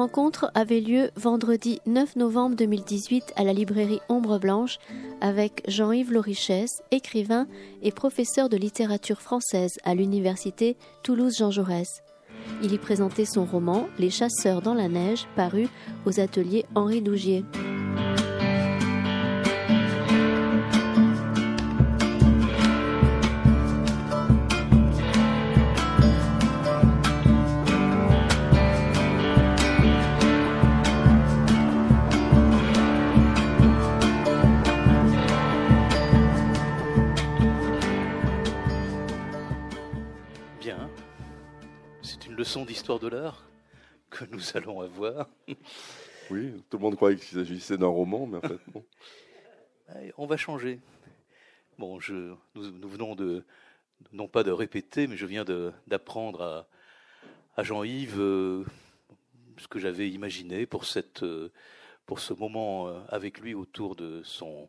Rencontre avait lieu vendredi 9 novembre 2018 à la librairie Ombre Blanche avec Jean-Yves Lorichès, écrivain et professeur de littérature française à l'université Toulouse-Jean Jaurès. Il y présentait son roman Les chasseurs dans la neige, paru aux ateliers Henri Dougier. De l'art que nous allons avoir. Oui, tout le monde croyait qu'il s'agissait d'un roman, mais en fait, bon. On va changer. Bon, je, nous, venons de, non pas de répéter, mais je viens d'apprendre à, à Jean-Yves euh, ce que j'avais imaginé pour, cette, euh, pour ce moment euh, avec lui autour de son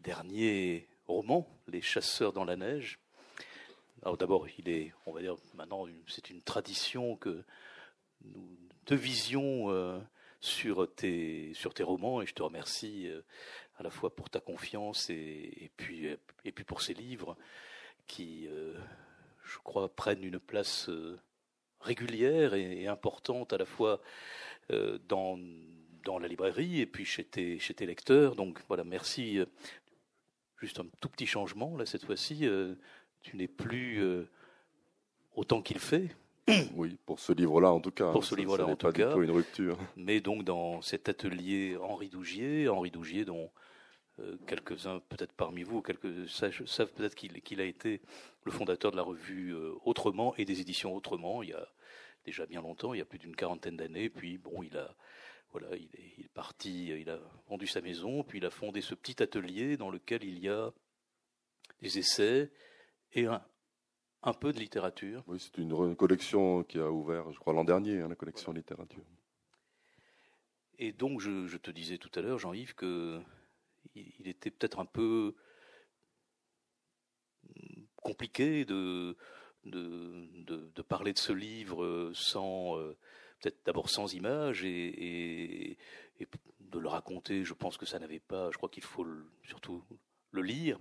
dernier roman, Les chasseurs dans la neige. D'abord, il est, on va dire maintenant, c'est une tradition que nous devisions euh, sur tes romans, et je te remercie euh, à la fois pour ta confiance et, puis et puis pour ces livres qui, euh, je crois, prennent une place régulière et, importante à la fois dans dans la librairie et puis chez tes chez tes lecteurs. Donc voilà, merci. Juste un tout petit changement là cette fois-ci tu n'es plus euh, autant qu'il fait. Oui, pour ce livre-là en tout cas. Pour ce livre-là en tout cas. une rupture. Mais donc dans cet atelier Henri Dougier, Henri Dougier dont euh, quelques-uns peut-être parmi vous, quelques savent peut-être qu'il a été le fondateur de la revue euh, Autrement et des éditions Autrement il y a déjà bien longtemps, il y a plus d'une quarantaine d'années. Puis bon, il a voilà, il est, il est, parti, il a vendu sa maison, puis il a fondé ce petit atelier dans lequel il y a des essais, et un, un peu de littérature. Oui, c'est une collection qui a ouvert, je crois, l'an dernier, hein, la collection littérature. Et donc, je, te disais tout à l'heure, Jean-Yves, que il était peut-être un peu compliqué de, de, de, parler de ce livre sans, euh, peut-être d'abord sans images et, et, et, de le raconter. Je pense que ça n'avait pas, je crois qu'il faut surtout le lire.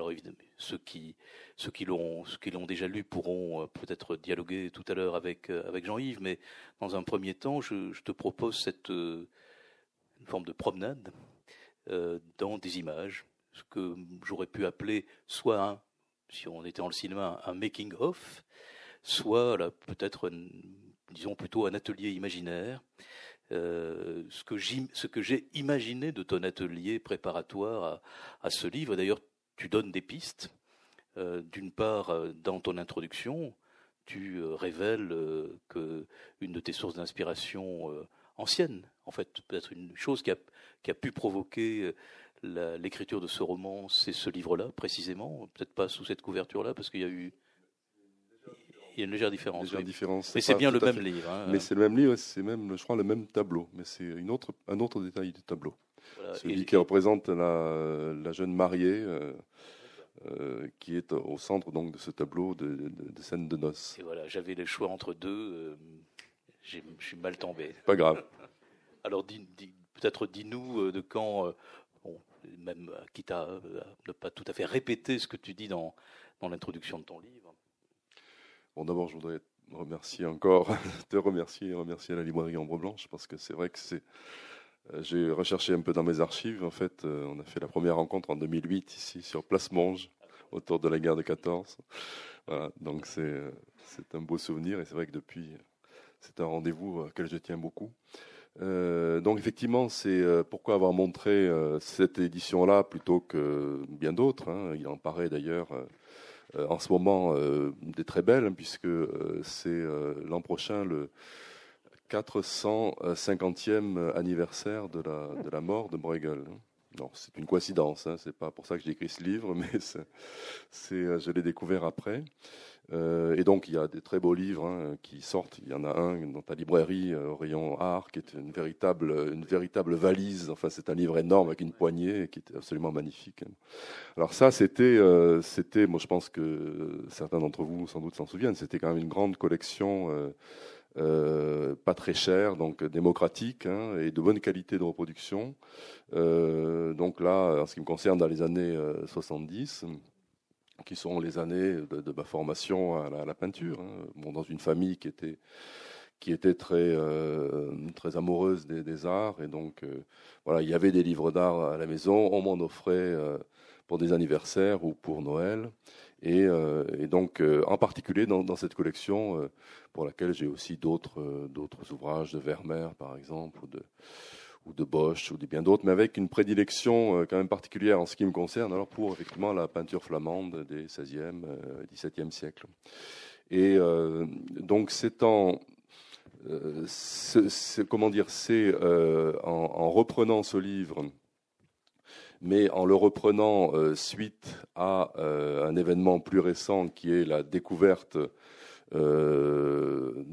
Alors évidemment, ceux qui ceux qui l'ont qui l'ont déjà lu pourront euh, peut-être dialoguer tout à l'heure avec euh, avec Jean-Yves, mais dans un premier temps, je, te propose cette euh, une forme de promenade dans des images, ce que j'aurais pu appeler soit un, si on était dans le cinéma, un making of, soit peut-être disons plutôt un atelier imaginaire. ce que j'ai imaginé de ton atelier préparatoire à, à ce livre. D'ailleurs, tu donnes des pistes. Euh, d'une part, euh, dans ton introduction, tu euh, révèles que une de tes sources d'inspiration ancienne, en fait, peut-être une chose qui a, qui a pu provoquer l'écriture de ce roman, c'est ce livre-là, précisément. Peut-être pas sous cette couverture-là, parce qu'il y a eu. Il y a une légère différence. différence mais c'est bien le même livre. Hein. Mais c'est le même livre, c'est même, je crois, le même tableau. Mais c'est une autre, un autre détail du tableau. Celui qui représente la, la jeune mariée euh, qui est au centre donc de ce tableau de, de, scène de noces. Et voilà, j'avais le choix entre deux. Euh, je suis mal tombé. Pas grave. Alors, peut-être dis-nous euh, de quand, même quitte à ne pas tout à fait répéter ce que tu dis dans, dans l'introduction de ton livre. Bon, d'abord, je voudrais remercier encore, te remercier et remercier la librairie Ombre Blanche parce que c'est vrai que c'est euh, j'ai recherché un peu dans mes archives. En fait, euh, on a fait la première rencontre en 2008 ici sur Place Monge, autour de la guerre de 14. Voilà, donc c'est c'est un beau souvenir et c'est vrai que depuis, c'est un rendez-vous auquel je tiens beaucoup. Euh, donc effectivement, c'est pourquoi avoir montré cette édition-là plutôt que bien d'autres. Hein. Il en paraît d'ailleurs en ce moment des très belles, hein, puisque c'est l'an prochain le 450e anniversaire de la, mort de Bruegel. non, c'est une coïncidence, hein, c'est pas pour ça que j'ai écrit ce livre, mais c'est, je l'ai découvert après. Euh, et donc, il y a des très beaux livres hein, qui sortent. Il y en a un dans ta librairie, euh, au rayon art, qui est une véritable, une véritable valise. Enfin, c'est un livre énorme avec une poignée qui est absolument magnifique. Alors ça, c'était, euh, c'était, moi, je pense que certains d'entre vous, sans doute, s'en souviennent. C'était quand même une grande collection. Pas très chère, donc démocratique hein, et de bonne qualité de reproduction. donc là, en ce qui me concerne, dans les années 70, qui sont les années de, ma formation à la, peinture. Hein. Bon, dans une famille qui était qui était très euh, très amoureuse des, arts et donc euh, voilà il y avait des livres d'art à la maison on m'en offrait euh, pour des anniversaires ou pour Noël et, et donc en particulier dans, cette collection pour laquelle j'ai aussi d'autres d'autres ouvrages de Vermeer par exemple ou de ou de Bosch ou de bien d'autres, mais avec une prédilection euh, quand même particulière en ce qui me concerne, alors pour effectivement la peinture flamande des 16e, 17e euh, siècles. Et euh, donc c'est en comment dire, c'est en, reprenant ce livre, mais en le reprenant suite à un événement plus récent qui est la découverte euh,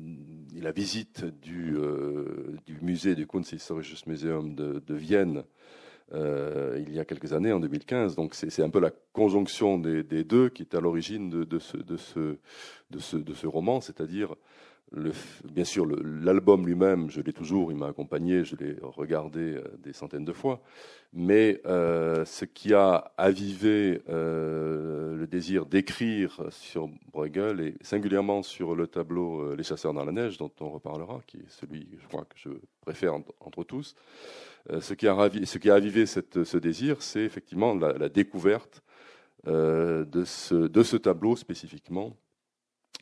la visite du, euh, musée du Kunsthistorisches Museum de, Vienne euh, il y a quelques années, en 2015. Donc c'est un peu la conjonction des, deux qui est à l'origine de ce roman, c'est-à-dire le, bien sûr, l'album lui-même, je l'ai toujours, il m'a accompagné, je l'ai regardé euh, des centaines de fois. Mais euh, ce qui a avivé euh, le désir d'écrire sur Bruegel et singulièrement sur le tableau Les chasseurs dans la neige, dont on reparlera, qui est celui, je crois, que je préfère entre, tous, ce, qui a ravi, ce qui a avivé ce désir, c'est effectivement la, la découverte de, ce, de ce tableau spécifiquement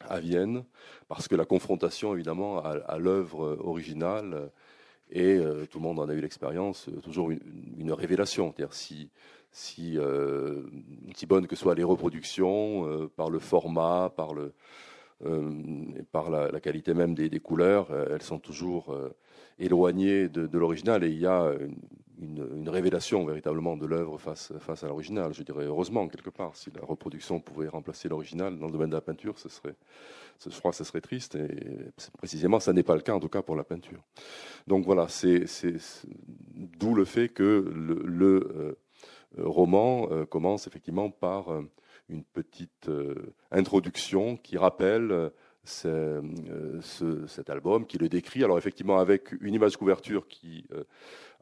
à Vienne, parce que la confrontation, évidemment, à, l'œuvre originale et euh, tout le monde en a eu l'expérience, euh, toujours une, révélation. C'est-à-dire si, si, euh, si bonnes que soient les reproductions, par le format, par, le, par la, qualité même des, des couleurs, elles sont toujours éloignées de, de l'original et il y a une, une, révélation véritablement de l'œuvre face, face à l'original. Je dirais heureusement, quelque part, si la reproduction pouvait remplacer l'original dans le domaine de la peinture, ce serait, je crois que ce serait triste. Et précisément, ça n'est pas le cas, en tout cas pour la peinture. Donc voilà, c'est d'où le fait que le, euh, roman euh, commence effectivement par euh, une petite introduction qui rappelle ce, cet album, qui le décrit. Alors effectivement avec une image couverture qui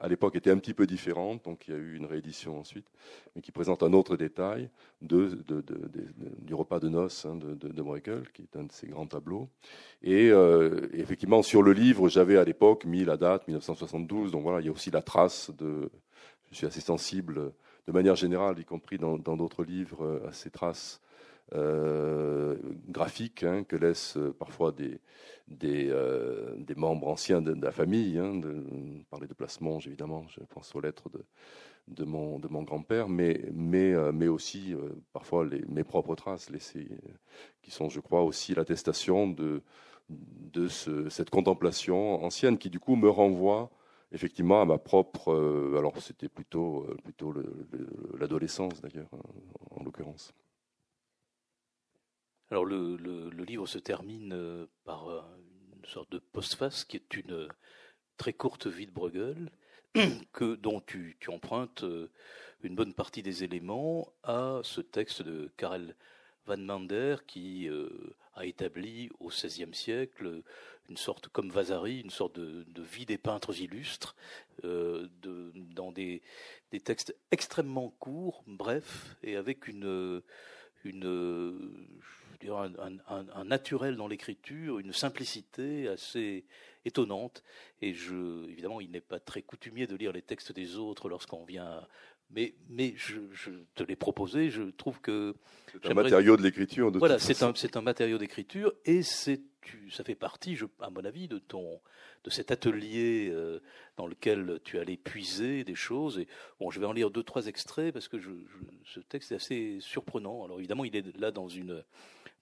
à l'époque était un petit peu différente, donc il y a eu une réédition ensuite, mais qui présente un autre détail de, du repas de noces hein, de, de, Bruegel, qui est un de ses grands tableaux. Et euh, effectivement, sur le livre, j'avais à l'époque mis la date 1972, donc voilà, il y a aussi la trace de. Je suis assez sensible, de manière générale, y compris dans d'autres livres, à ces traces euh, graphiques hein, que laissent euh, parfois euh, des, membres anciens de, la famille. Hein, de, par les déplacements, évidemment, je pense aux lettres de, de mon, de grand-père, mais, aussi parfois mes propres traces laissées, qui sont, je crois, aussi l'attestation de, de ce, cette contemplation ancienne qui, du coup, me renvoie effectivement à ma propre. alors, c'était plutôt, plutôt l'adolescence, d'ailleurs, en l'occurrence. Alors le, livre se termine euh, par euh, une sorte de postface qui est une euh, très courte vie de Bruegel, que, dont tu, empruntes une bonne partie des éléments à ce texte de Karel van Mander qui a établi au XVIe siècle une sorte, comme Vasari, une sorte de, vie des peintres illustres, dans des, textes extrêmement courts, brefs, et avec une un, naturel dans l'écriture, une simplicité assez étonnante. Et je, évidemment, il n'est pas très coutumier de lire les textes des autres lorsqu'on vient. Mais, mais je, te l'ai proposé. Je trouve que c'est un matériau de l'écriture. Voilà, c'est un, c'est un matériau d'écriture et c'est, ça fait partie, je, à mon avis, de ton, de cet atelier euh, dans lequel tu allais puiser des choses. Et bon, je vais en lire deux, trois extraits parce que je, ce texte est assez surprenant. Alors évidemment, il est là dans une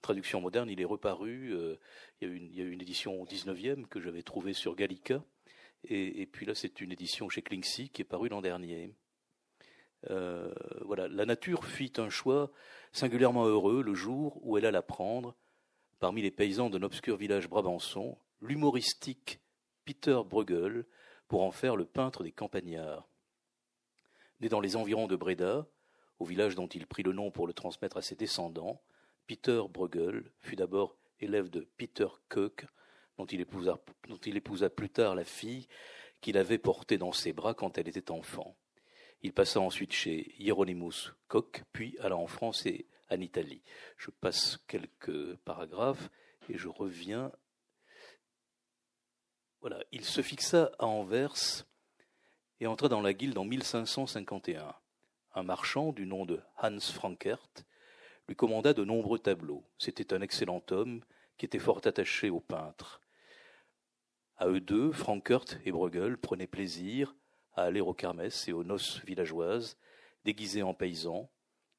traduction moderne, il est reparu. Euh, il, y a une, il, y a une, édition au 19e que j'avais trouvée sur Gallica. Et, puis là, c'est une édition chez Klingsy qui est parue l'an dernier. voilà, la nature fit un choix singulièrement heureux le jour où elle alla prendre, parmi les paysans d'un obscur village brabançon, l'humoristique Peter Bruegel pour en faire le peintre des campagnards. Né dans les environs de Breda, au village dont il prit le nom pour le transmettre à ses descendants, Peter Bruegel fut d'abord élève de Peter Koch, dont il, épousa, dont il épousa plus tard la fille qu'il avait portée dans ses bras quand elle était enfant. Il passa ensuite chez Hieronymus Koch, puis alla en France et en Italie. Je passe quelques paragraphes et je reviens. Voilà, il se fixa à Anvers et entra dans la guilde en 1551. Un marchand du nom de Hans Frankert lui commanda de nombreux tableaux. C'était un excellent homme qui était fort attaché aux peintres. À eux deux, Frankert et Bruegel prenaient plaisir à aller aux kermesses et aux noces villageoises, déguisés en paysans,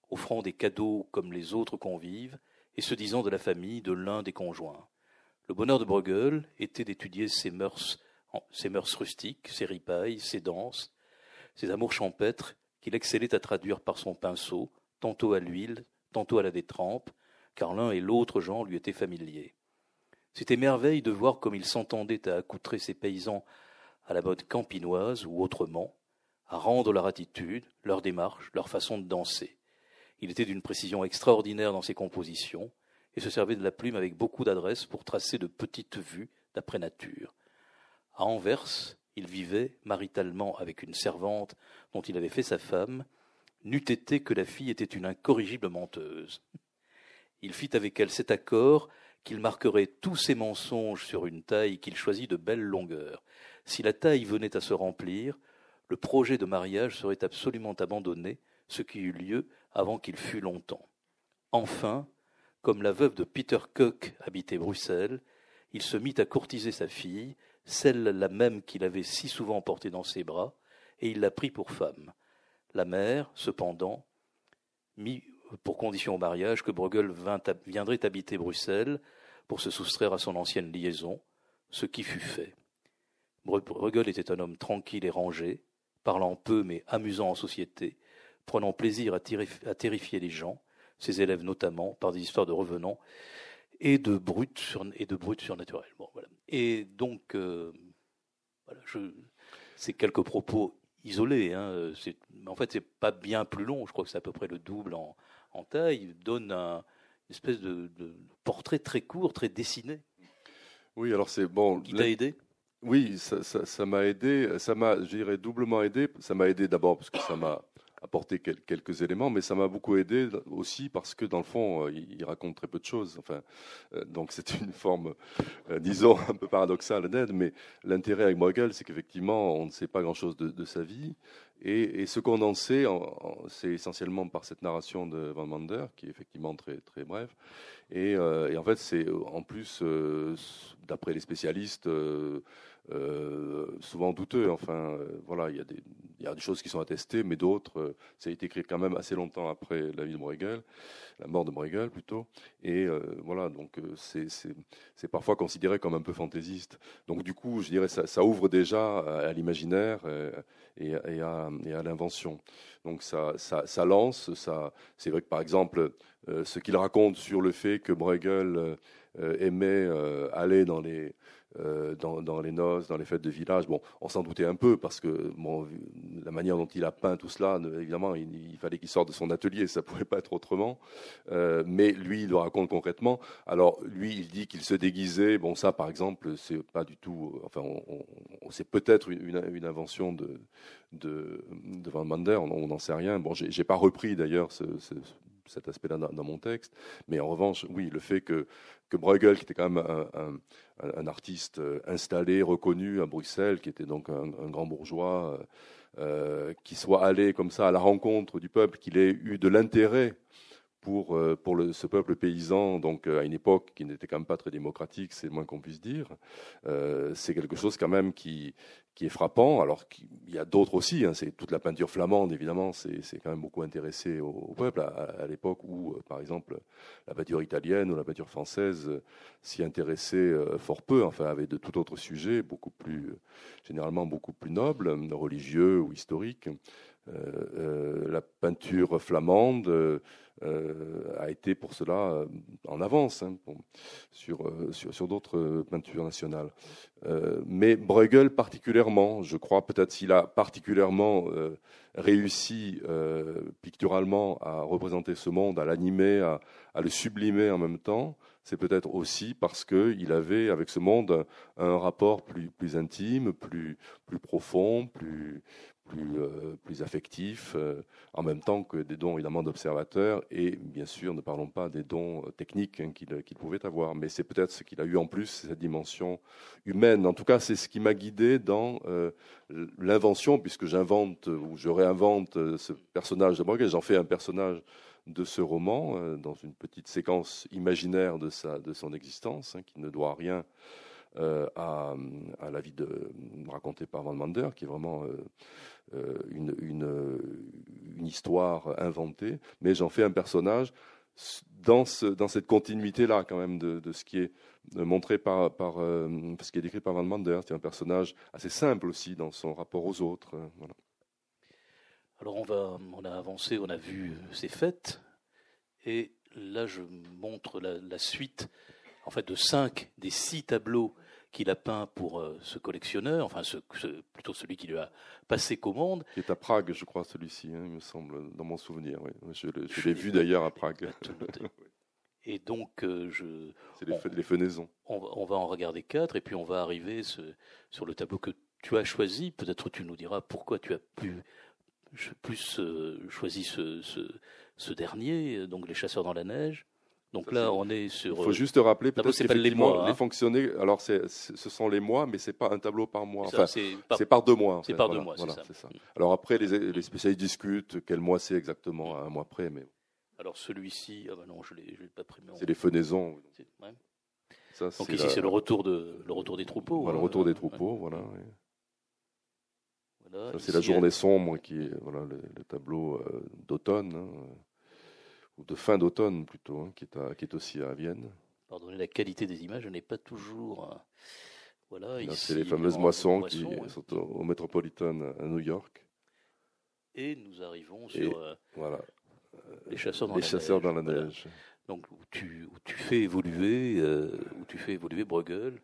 offrant des cadeaux comme les autres convives, et se disant de la famille de l'un des conjoints. Le bonheur de Bruegel était d'étudier ses mœurs, ses mœurs rustiques, ses ripailles, ses danses, ses amours champêtres qu'il excellait à traduire par son pinceau, tantôt à l'huile, tantôt à la détrempe, car l'un et l'autre genre lui étaient familiers. C'était merveille de voir comme il s'entendait à accoutrer ses paysans à la mode campinoise ou autrement, à rendre leur attitude, leur démarche, leur façon de danser. Il était d'une précision extraordinaire dans ses compositions et se servait de la plume avec beaucoup d'adresse pour tracer de petites vues d'après nature. À Anvers, il vivait maritalement avec une servante dont il avait fait sa femme, n'eût été que la fille était une incorrigible menteuse. Il fit avec elle cet accord qu'il marquerait tous ses mensonges sur une taille qu'il choisit de belle longueur, si la taille venait à se remplir, le projet de mariage serait absolument abandonné, ce qui eut lieu avant qu'il fût longtemps. Enfin, comme la veuve de Peter Koch habitait Bruxelles, il se mit à courtiser sa fille, celle la même qu'il avait si souvent portée dans ses bras, et il la prit pour femme. La mère, cependant, mit pour condition au mariage que Bruegel viendrait habiter Bruxelles pour se soustraire à son ancienne liaison, ce qui fut fait. Bruegel était un homme tranquille et rangé, parlant peu mais amusant en société, prenant plaisir à, terrifier les gens, ses élèves notamment, par des histoires de revenants et de brutes, et surnaturelles. Et donc, euh, voilà, c'est quelques propos isolés. Hein, en fait, c'est pas bien plus long. Je crois que c'est à peu près le double en, taille. Il donne un, une espèce de, de, portrait très court, très dessiné. Oui, alors c'est bon. Qui t'a aidé? Oui, ça m'a aidé. Ça m'a, je dirais, doublement aidé. Ça m'a aidé d'abord parce que ça m'a apporté quelques éléments, mais ça m'a beaucoup aidé aussi parce que dans le fond, euh, il, raconte très peu de choses. Enfin, euh, donc c'est une forme, euh, disons, un peu paradoxale d'aide. Mais l'intérêt avec Bruegel, c'est qu'effectivement, on ne sait pas grand-chose de, sa vie. Et, ce qu'on en sait, c'est essentiellement par cette narration de Van Mander, qui est effectivement très très brève. Et, en fait, c'est en plus, d'après les spécialistes souvent douteux. Enfin, voilà, il y, a des, il y a des choses qui sont attestées, mais d'autres, euh, ça a été écrit quand même assez longtemps après la vie de Bruegel, la mort de Bruegel plutôt. Et voilà, donc c'est parfois considéré comme un peu fantaisiste. Donc du coup, je dirais, ça, ouvre déjà à, l'imaginaire et, à, l'invention. Donc ça, ça, ça lance. Ça, c'est vrai que par exemple, ce qu'il raconte sur le fait que Bruegel aimait aller dans les euh, dans, les noces, dans les fêtes de village. Bon, on s'en doutait un peu parce que la manière dont il a peint tout cela, évidemment, il, fallait qu'il sorte de son atelier, ça pouvait pas être autrement. Euh, mais lui, il le raconte concrètement. Alors, lui, il dit qu'il se déguisait. Bon, ça, par exemple, c'est pas du tout. Enfin, c'est peut-être une, invention de, de, de Van Mander, on n'en sait rien. Bon, j'ai pas repris d'ailleurs ce, cet aspect-là dans, mon texte. Mais en revanche, oui, le fait que, que Bruegel, qui était quand même un, artiste euh, installé, reconnu à Bruxelles, qui était donc un, grand bourgeois, euh, euh, qui soit allé comme ça à la rencontre du peuple, qu'il ait eu de l'intérêt pour, euh, ce peuple paysan, donc euh, à une époque qui n'était quand même pas très démocratique, c'est le moins qu'on puisse dire, euh, c'est quelque chose quand même qui, est frappant. Alors il y a d'autres aussi, hein, c'est toute la peinture flamande évidemment, c'est quand même beaucoup intéressé au, peuple à, l'époque où, par exemple, la peinture italienne ou la peinture française s'y intéressait fort peu, enfin avec de tout autre sujet, beaucoup plus généralement beaucoup plus nobles, religieux ou historiques. La peinture flamande a été pour cela en avance hein, sur, d'autres peintures nationales. mais Bruegel particulièrement, je crois peut-être s'il a particulièrement réussi picturalement à représenter ce monde, à l'animer, à, le sublimer en même temps, c'est peut-être aussi parce qu'il avait avec ce monde un, rapport plus, plus intime, plus, plus profond, plus, plus, euh, plus affectif, euh, en même temps que des dons évidemment d'observateurs, et bien sûr ne parlons pas des dons techniques hein, qu'il pouvait avoir, mais c'est peut-être ce qu'il a eu en plus, cette dimension humaine. En tout cas, c'est ce qui m'a guidé dans euh, l'invention, puisque j'invente ou je réinvente ce personnage de Bruegel, j'en fais un personnage de ce roman, euh, dans une petite séquence imaginaire de son existence, hein, qui ne doit rien euh, à, à, la vie de, racontée par Van Mander, qui est vraiment euh, une, une, une, histoire inventée, mais j'en fais un personnage dans, ce, dans cette continuité-là, quand même, de, ce qui est montré par, par ce qui est décrit par Van Mander. C'est un personnage assez simple aussi dans son rapport aux autres. Voilà. Alors on, va, on a avancé, on a vu ces fêtes, et là je montre la, suite en fait de cinq des six tableaux qu'il a peints pour euh, ce collectionneur, enfin ce, plutôt celui qui lui a passé commande. Qui est à Prague, je crois, celui-ci, hein, il me semble, dans mon souvenir. Je, l'ai vu d'ailleurs à Prague. Et donc, euh, je. C'est les, les, fenaisons. On, on, va en regarder quatre, et puis on va arriver ce, sur le tableau que tu as choisi. Peut-être tu nous diras pourquoi tu as pu plus euh, choisi ce, ce, dernier, donc les chasseurs dans la neige. Donc là, on est sur. Il faut juste rappeler peut-être que les mois. Les hein. fonctionner. Alors, ce sont les mois, mais c'est pas un tableau par mois. Enfin, c'est par, deux mois. C'est par deux mois, voilà, c'est ça. Alors après, les, les, spécialistes discutent quel mois c'est exactement, un mois près, mais. Alors celui-ci, ah bah non, je l'ai pas pris. C'est les fenaisons. donc ici, c'est le retour de le retour des troupeaux. le retour des troupeaux, voilà c'est la journée sombre qui est voilà, le, tableau euh, d'automne, hein, ou de fin d'automne plutôt, hein, qui, est qui est aussi à Vienne. Pardonnez la qualité des images, je n'ai pas toujours. Euh, voilà, c'est les fameuses moissons qui sont au, Metropolitan à New York. Et nous arrivons sur euh, voilà, les chasseurs dans les la chasseurs neige. Dans la neige. Donc où tu, où tu fais évoluer, où tu fais évoluer Bruegel.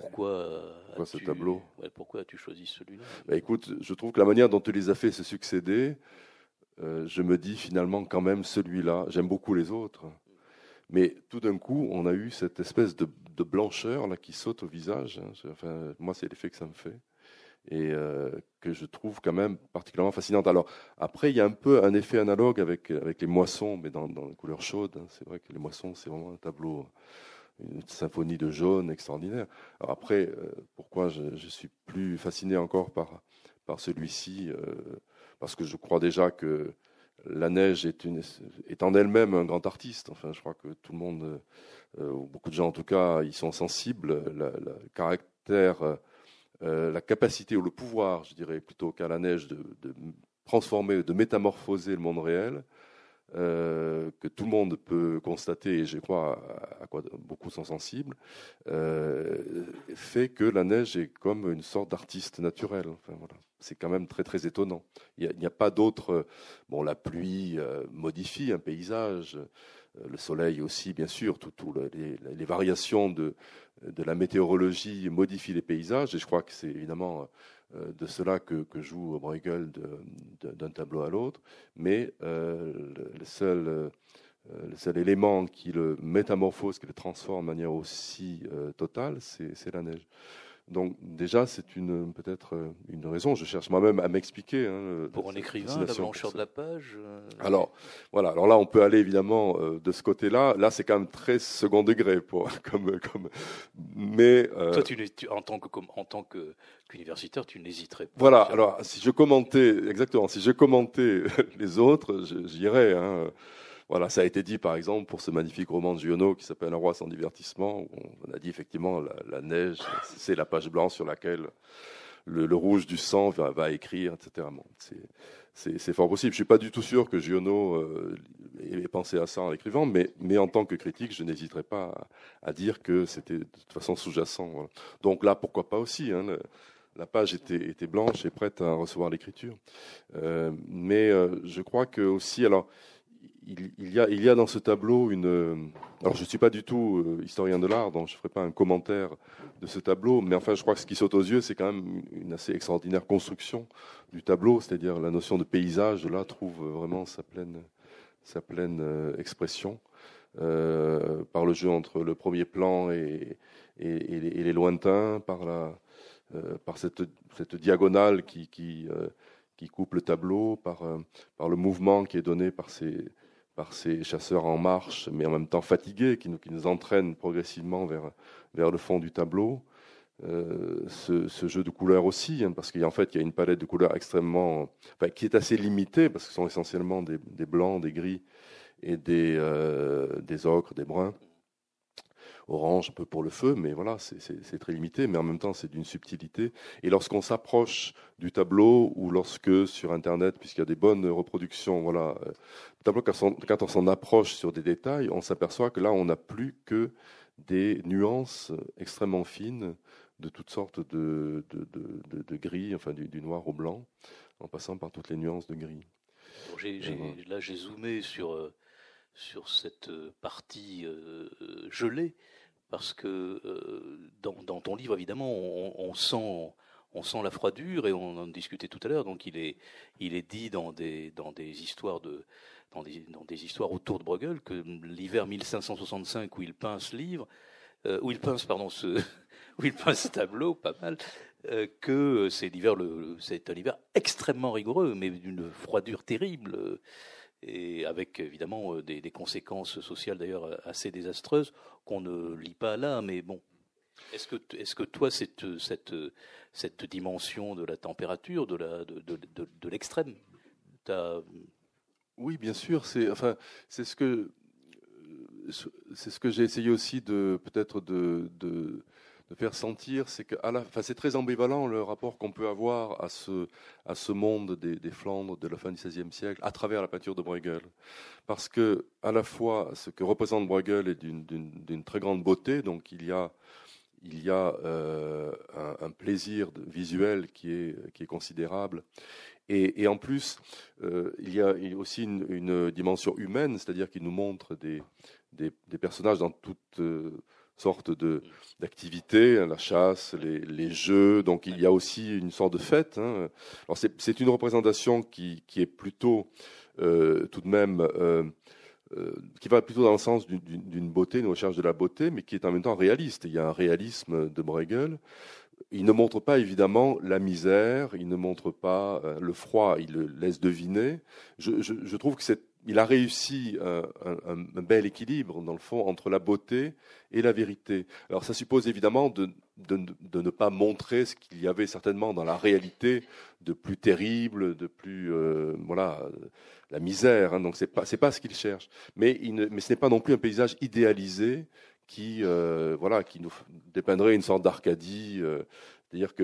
Pourquoi, euh, pourquoi ce tableau? Pourquoi as-tu choisi celui-là? Bah, Écoute, je trouve que la manière dont tu les as fait se succéder, euh, je me dis finalement quand même celui-là, j'aime beaucoup les autres, mais tout d'un coup, on a eu cette espèce de, blancheur là qui saute au visage. Hein. Enfin, moi, c'est l'effet que ça me fait et euh, que je trouve quand même particulièrement fascinante. Alors après, il y a un peu un effet analogue avec les moissons, mais dans, dans les couleurs chaudes. Hein. C'est vrai que les moissons, c'est vraiment un tableau une symphonie de jaune extraordinaire. Alors après, euh, pourquoi je, suis plus fasciné encore par, celui-ci Parce que je crois déjà que la neige est, en elle-même un grand artiste. Enfin, je crois que tout le monde, euh, ou beaucoup de gens en tout cas, ils sont sensibles. Le caractère, la capacité ou le pouvoir, je dirais, plutôt qu'à la neige, de transformer, de métamorphoser le monde réel, euh, que tout le monde peut constater, et je crois à, quoi beaucoup sont sensibles, euh, fait que la neige est comme une sorte d'artiste naturel. Enfin, voilà. C'est quand même très très étonnant. Il n'y a, pas d'autre. Bon, la pluie euh, modifie un paysage, le soleil aussi, bien sûr, toutes les, les, variations de, de la météorologie modifient les paysages, et je crois que c'est évidemment euh, de cela que, joue Bruegel d'un tableau à l'autre, mais euh, euh, le seul élément qui le métamorphose, qui le transforme de manière aussi totale, c'est la neige. Donc déjà, c'est une peut-être euh, une raison. Je cherche moi-même à m'expliquer. Hein, Pour un écrivain, la blancheur de la page. Euh, alors voilà. Alors là, on peut aller évidemment euh, de ce côté-là. Là, c'est quand même très second degré pour comme comme. Mais toi, tu, en tant que en tant que qu'universitaire, tu n'hésiterais pas. Voilà. Alors si je commentais exactement, si je commentais les autres, j'irais. Hein, voilà, ça a été dit par exemple pour ce magnifique roman de Giono qui s'appelle Un roi sans divertissement. Où on a dit effectivement la, neige, c'est la page blanche sur laquelle le, rouge du sang va, écrire, etc. c'est fort possible. Je suis pas du tout sûr que Giono euh, ait pensé à ça en écrivant, mais, mais en tant que critique, je n'hésiterai pas à, dire que c'était de toute façon sous-jacent. Donc là, pourquoi pas aussi hein, la page était, était, blanche et prête à recevoir l'écriture. Euh, mais euh, je crois que aussi, alors, il, y a, il y a dans ce tableau une. Alors, je ne suis pas du tout euh, historien de l'art, donc je ne ferai pas un commentaire de ce tableau, mais enfin, je crois que ce qui saute aux yeux, c'est quand même une assez extraordinaire construction du tableau, c'est-à-dire la notion de paysage, là, trouve vraiment sa pleine, sa pleine expression. Euh, par le jeu entre le premier plan et, les, lointains, par la, euh, par cette, cette, diagonale qui, euh, qui, coupe le tableau, par, euh, par le mouvement qui est donné par ces, par ces chasseurs en marche, mais en même temps fatigués, qui nous, qui nous entraînent progressivement vers, vers le fond du tableau. Euh, ce, jeu de couleurs aussi, hein, parce qu'en fait, il y a une palette de couleurs extrêmement, qui est assez limitée, parce que ce sont essentiellement des, des blancs, des gris et des, euh, des ocres, des bruns orange un peu pour le feu, mais voilà, c'est très limité, mais en même temps c'est d'une subtilité. Et lorsqu'on s'approche du tableau ou lorsque sur Internet, puisqu'il y a des bonnes reproductions, voilà, euh, tableau quand on s'en approche sur des détails, on s'aperçoit que là on n'a plus que des nuances extrêmement fines de toutes sortes de, de, de, de gris, enfin du, du, noir au blanc, en passant par toutes les nuances de gris. Bon, j ai, j ai, là j'ai zoomé sur... Euh sur cette partie euh, gelée, parce que euh, dans, ton livre, évidemment, on, sent, on sent la froidure, et on en discutait tout à l'heure, donc il est, il est dit dans des, dans des histoires de... Dans des, dans des histoires autour de Bruegel, que l'hiver 1565 où il peint ce livre, euh, où il peint, pardon, où il peint tableau, pas mal, euh, que c'est l'hiver, c'est un hiver extrêmement rigoureux, mais d'une froidure terrible et avec évidemment euh, des, conséquences sociales d'ailleurs euh, assez désastreuses qu'on ne lit pas là, mais bon. Est-ce que, est-ce que toi, cette, cette, cette dimension de la température, de, la, de, de, de, de l'extrême, Oui, bien sûr. C'est, enfin, ce que, c'est ce que j'ai essayé aussi de, peut-être de, de, de faire sentir, c'est que enfin, c'est très ambivalent le rapport qu'on peut avoir à ce, à ce monde des, Flandres de la fin du XVIe siècle à travers la peinture de Bruegel. Parce que, à la fois, ce que représente Bruegel est d'une très grande beauté, donc il y a, il y a euh, un, plaisir visuel qui est, qui est considérable. Et, en plus, euh, il y a aussi une, dimension humaine, c'est-à-dire qu'il nous montre des, des, des, personnages dans toute. Euh, sorte de d'activité, hein, la chasse, les, les, jeux. Donc il y a aussi une sorte de fête. Hein. Alors c'est une représentation qui, qui est plutôt euh, tout de même euh, euh, qui va plutôt dans le sens d'une beauté, une recherche de la beauté, mais qui est en même temps réaliste. Il y a un réalisme de Bruegel. Il ne montre pas évidemment la misère, il ne montre pas euh, le froid, il le laisse deviner. Je, je, je trouve que c'est il a réussi un, un, bel équilibre, dans le fond, entre la beauté et la vérité. Alors ça suppose évidemment de, ne pas montrer ce qu'il y avait certainement dans la réalité de plus terrible, de plus... Euh, voilà, la misère. Hein, donc c'est pas, c'est pas ce qu'il cherche. Mais, mais ce n'est pas non plus un paysage idéalisé qui, euh, voilà, qui nous dépeindrait une sorte d'Arcadie. Euh, C'est-à-dire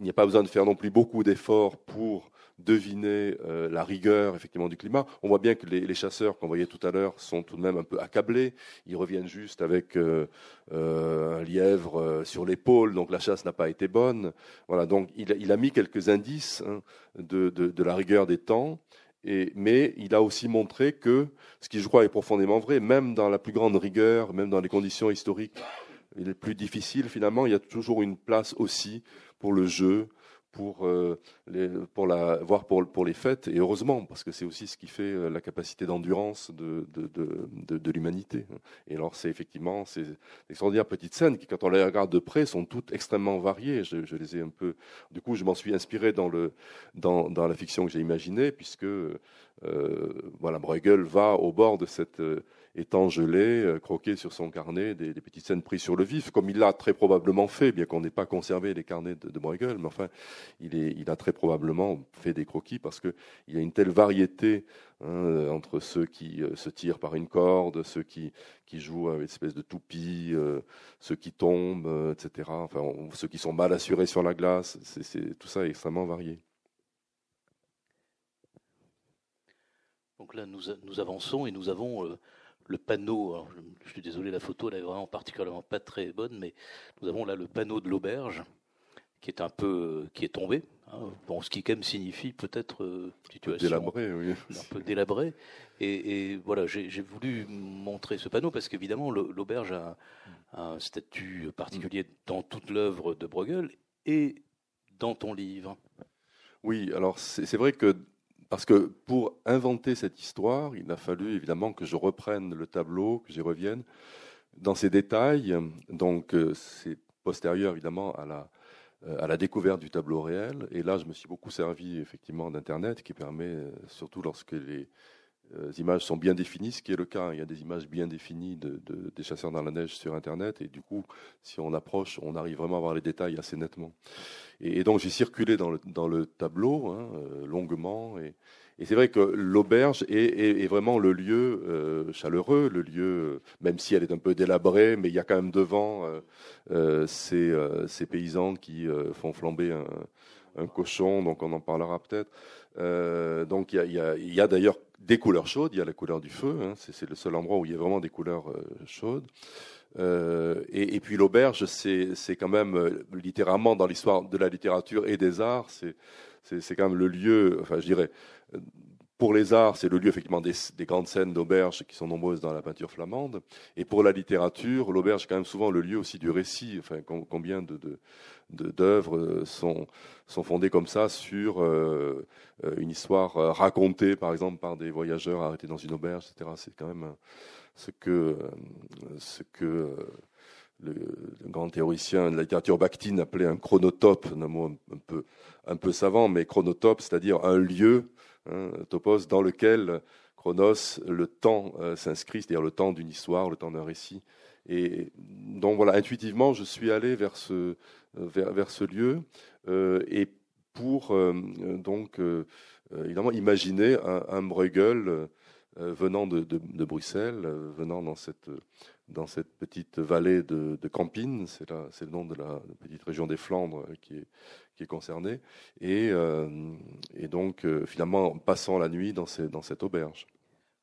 qu'il n'y a pas besoin de faire non plus beaucoup d'efforts pour deviner euh, la rigueur effectivement du climat. On voit bien que les, les chasseurs qu'on voyait tout à l'heure sont tout de même un peu accablés. Ils reviennent juste avec euh, euh, un lièvre euh, sur l'épaule, donc la chasse n'a pas été bonne. Voilà, donc il, il a mis quelques indices hein, de, de, de, la rigueur des temps. Et, mais il a aussi montré que, ce qui je crois est profondément vrai, même dans la plus grande rigueur, même dans les conditions historiques les plus difficiles, finalement, il y a toujours une place aussi pour le jeu, pour, euh, pour la, voire pour, pour les fêtes, et heureusement, parce que c'est aussi ce qui fait euh, la capacité d'endurance de, de, de, de, l'humanité. Et alors, c'est effectivement ces extraordinaires petites scènes qui, quand on les regarde de près, sont toutes extrêmement variées. Je les ai un peu. Du coup, je m'en suis inspiré dans, le, dans, dans la fiction que j'ai imaginée, puisque euh, voilà, Bruegel va au bord de cette. Euh, étant gelé, euh, croqué sur son carnet des, petites scènes prises sur le vif, comme il l'a très probablement fait, bien qu'on n'ait pas conservé les carnets de, Bruegel, mais enfin, il, a très probablement fait des croquis parce qu'il y a une telle variété hein, entre ceux qui euh, se tirent par une corde, ceux qui, jouent avec une espèce de toupie, euh, ceux qui tombent, euh, etc. Enfin, ceux qui sont mal assurés sur la glace, tout ça est extrêmement varié. Donc là, nous, avançons et nous avons euh, le panneau, alors je, suis désolé, la photo elle est vraiment particulièrement pas très bonne, mais nous avons là le panneau de l'auberge qui est un peu qui est tombé. Hein. Bon, ce qui quand même signifie peut-être euh, situation délabré, oui. un peu délabré. Et, voilà, j'ai voulu montrer ce panneau parce qu'évidemment l'auberge a, un statut particulier dans toute l'œuvre de Bruegel et dans ton livre. Oui, alors c'est vrai que parce que pour inventer cette histoire, il a fallu évidemment que je reprenne le tableau, que j'y revienne dans ses détails. Donc euh, c'est postérieur évidemment à la, euh, à la découverte du tableau réel. Et là, je me suis beaucoup servi effectivement d'Internet qui permet, euh, surtout lorsque les images sont bien définies, ce qui est le cas, il y a des images bien définies de, des chasseurs dans la neige sur Internet. Et du coup, si on approche, on arrive vraiment à voir les détails assez nettement. Et, donc j'ai circulé dans le, tableau hein, longuement. Et, c'est vrai que l'auberge est, vraiment le lieu euh, chaleureux, le lieu, même si elle est un peu délabrée, mais il y a quand même devant euh, euh, ces, paysans qui font flamber un, cochon, donc on en parlera peut-être. donc il y a, d'ailleurs des couleurs chaudes, il y a la couleur du feu, hein, c'est le seul endroit où il y a vraiment des couleurs chaudes. et, et, puis l'auberge, c'est quand même littéralement dans l'histoire de la littérature et des arts, c'est quand même le lieu, enfin je dirais, pour les arts, c'est le lieu effectivement des, grandes scènes d'auberge qui sont nombreuses dans la peinture flamande. Et pour la littérature, l'auberge est quand même souvent le lieu aussi du récit. Enfin, combien d'œuvres sont, sont fondées comme ça sur euh, une histoire racontée, par exemple, par des voyageurs arrêtés dans une auberge, etc. C'est quand même ce que, ce que le, grand théoricien de la littérature Bakhtin appelait un chronotope, un mot un peu, un peu savant, mais chronotope, c'est-à-dire un lieu Hein, topos, dans lequel Chronos, le temps euh, s'inscrit, c'est-à-dire le temps d'une histoire, le temps d'un récit. Et donc voilà, intuitivement, je suis allé vers ce, euh, vers, ce lieu euh, et pour donc évidemment imaginer un, Bruegel venant de Bruxelles, venant dans cette dans cette petite vallée de, de Campine, c'est le nom de la petite région des Flandres qui est, qui est concernée, et, euh, et donc euh, finalement passant la nuit dans, ces, dans cette auberge.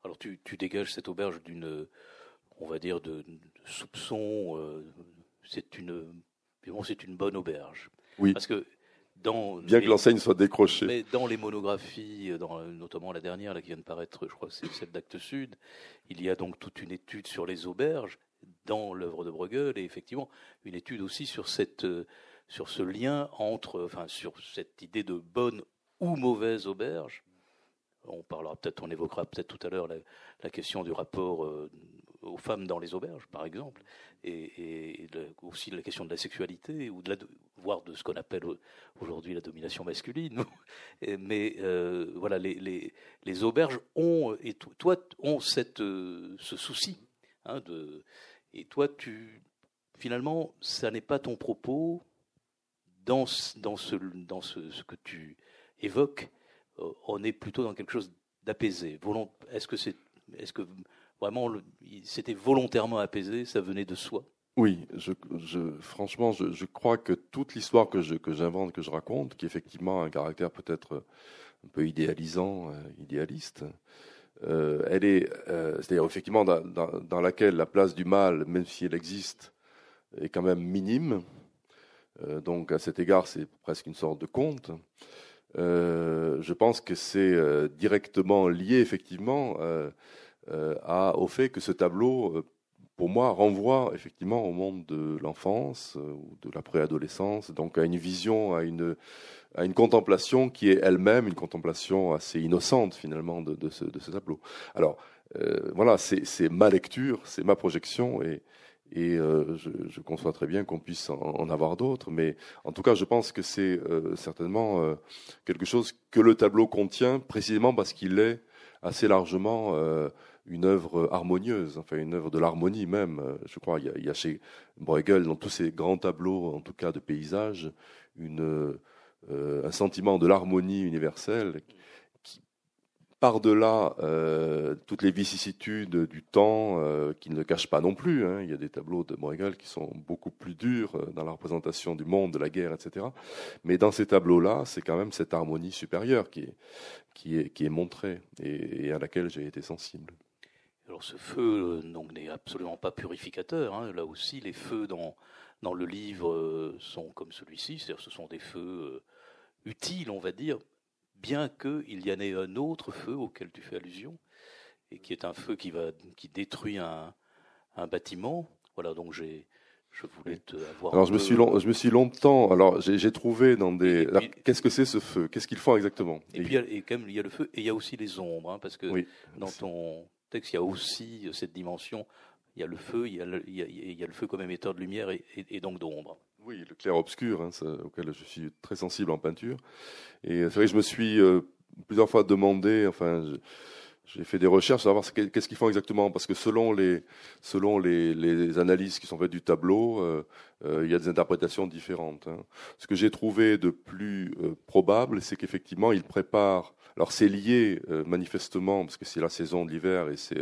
Alors tu, tu dégages cette auberge d'une, on va dire, de, soupçon, euh, c'est une, c'est une bonne auberge. Oui. Parce que dans Bien que l'enseigne soit décrochée. Mais dans les monographies, dans, notamment la dernière là, qui vient de paraître, je crois que c'est celle d'Actes Sud, il y a donc toute une étude sur les auberges dans l'œuvre de Bruegel et effectivement une étude aussi sur cette sur ce lien entre, enfin, sur cette idée de bonne ou mauvaise auberge. On parlera peut-être, on évoquera peut-être tout à l'heure la, question du rapport euh, aux femmes dans les auberges, par exemple, et, aussi la question de la sexualité ou de la, voire de ce qu'on appelle aujourd'hui la domination masculine. Mais euh, voilà, les, auberges ont et toi ont cette euh, ce souci hein, et toi tu finalement ça n'est pas ton propos dans, dans, ce, dans ce, que tu évoques, euh, on est plutôt dans quelque chose d'apaisé. Est-ce que c'est, est-ce que vraiment c'était volontairement apaisé, ça venait de soi Oui, je, franchement, je, crois que toute l'histoire que, j'invente, que je raconte, qui effectivement a un caractère peut-être un peu idéalisant, euh, idéaliste, euh, elle est, c'est-à-dire effectivement dans, laquelle la place du mal, même si elle existe, est quand même minime. Euh, donc à cet égard, c'est presque une sorte de conte. Euh, je pense que c'est euh, directement lié effectivement à, au fait que ce tableau, pour moi, renvoie effectivement au monde de l'enfance ou de la préadolescence, donc à une vision, à une, à une contemplation qui est elle-même une contemplation assez innocente finalement de, ce, tableau. Alors voilà, c'est ma lecture, c'est ma projection et, euh, je, conçois très bien qu'on puisse en, avoir d'autres, mais en tout cas, je pense que c'est euh, certainement euh, quelque chose que le tableau contient, précisément parce qu'il est assez largement une œuvre harmonieuse, enfin une œuvre de l'harmonie même. Je crois il y, a, y a chez Bruegel, dans tous ces grands tableaux, en tout cas de paysages, une, un sentiment de l'harmonie universelle par-delà euh, toutes les vicissitudes du temps euh, qui ne le cachent pas non plus. Hein. Il y a des tableaux de Bruegel qui sont beaucoup plus durs euh, dans la représentation du monde, de la guerre, etc. Mais dans ces tableaux-là, c'est quand même cette harmonie supérieure qui est, qui est, qui est montrée et, à laquelle j'ai été sensible. Alors ce feu n'est absolument pas purificateur. Hein. Là aussi, les feux dans, dans le livre sont comme celui-ci, c'est-à-dire ce sont des feux utiles, on va dire, bien qu'il y en ait un autre feu auquel tu fais allusion, et qui est un feu qui, va, qui détruit un, un bâtiment. Voilà, donc j'ai, je voulais te avoir. Alors je me suis long, je me suis longtemps. Alors j'ai trouvé dans des. Qu'est-ce que c'est ce feu? Qu'est-ce qu'ils font exactement? Et, puis il y, a, quand même, il y a le feu et il y a aussi les ombres, hein, parce que dans ton texte il y a aussi cette dimension. Il y a le feu, il y a le, feu comme émetteur de lumière et, et, donc d'ombre. Oui, le clair-obscur, hein, auquel je suis très sensible en peinture. Et c'est vrai que je me suis euh, plusieurs fois demandé, enfin, j'ai fait des recherches pour savoir qu'est-ce qu'ils font exactement, parce que selon les, selon les, les analyses qui sont faites du tableau, euh, euh, il y a des interprétations différentes. Hein. Ce que j'ai trouvé de plus euh, probable, c'est qu'effectivement, ils préparent. Alors c'est lié manifestement, parce que c'est la saison de l'hiver et c'est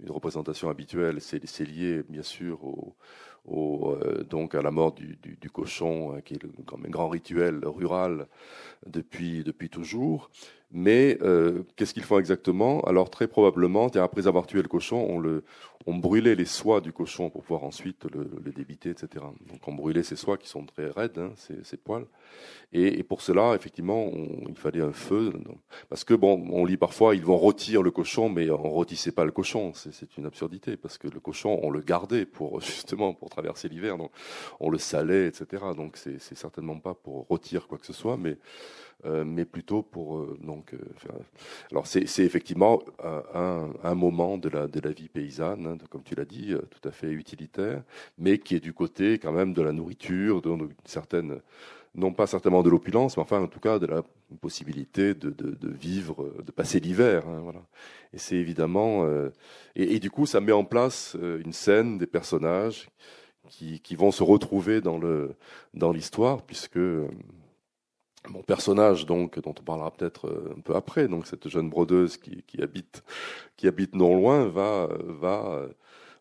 une représentation habituelle, c'est lié bien sûr au, au, donc à la mort du, du, du cochon, hein, qui est le, un grand rituel rural depuis, depuis toujours. Mais euh, qu'est-ce qu'ils font exactement? Alors très probablement, après avoir tué le cochon, on, le, on brûlait les soies du cochon pour pouvoir ensuite le, le débiter, etc. Donc on brûlait ces soies qui sont très raides, hein, ces, ces, poils. Et, et, pour cela, effectivement, il fallait un feu. Parce que bon, on lit parfois, ils vont rôtir le cochon, mais on rôtissait pas le cochon. C'est une absurdité parce que le cochon, on le gardait pour justement pour traverser l'hiver. Donc on le salait, etc. Donc c'est certainement pas pour rôtir quoi que ce soit, mais mais plutôt pour euh, donc. Euh, alors c'est effectivement un, moment de la de la vie paysanne, hein, comme tu l'as dit, tout à fait utilitaire, mais qui est du côté quand même de la nourriture, d'une certaine non pas certainement de l'opulence, mais enfin en tout cas de la possibilité de, de, de vivre, de passer l'hiver. Hein, voilà. Et c'est évidemment et, et, du coup ça met en place une scène des personnages qui, qui vont se retrouver dans le dans l'histoire puisque mon personnage, donc, dont on parlera peut-être euh, un peu après, donc cette jeune brodeuse qui, habite, qui habite non loin, va, va euh,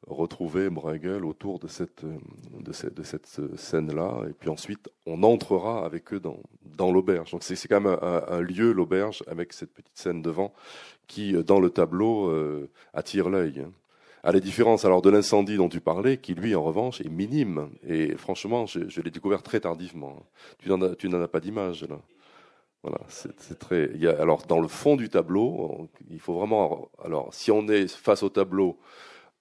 retrouver Bruegel autour de cette, euh, scène-là, et puis ensuite on entrera avec eux dans, l'auberge. Donc c'est quand même un, un lieu, l'auberge, avec cette petite scène devant, qui, dans le tableau, attire l'œil. Hein à la différence alors de l'incendie dont tu parlais, qui lui en revanche est minime. Et franchement, je, l'ai découvert très tardivement. Tu n'en as, tu n'en as pas d'image là. Voilà, c'est très. Alors dans le fond du tableau, il faut vraiment. Alors si on est face au tableau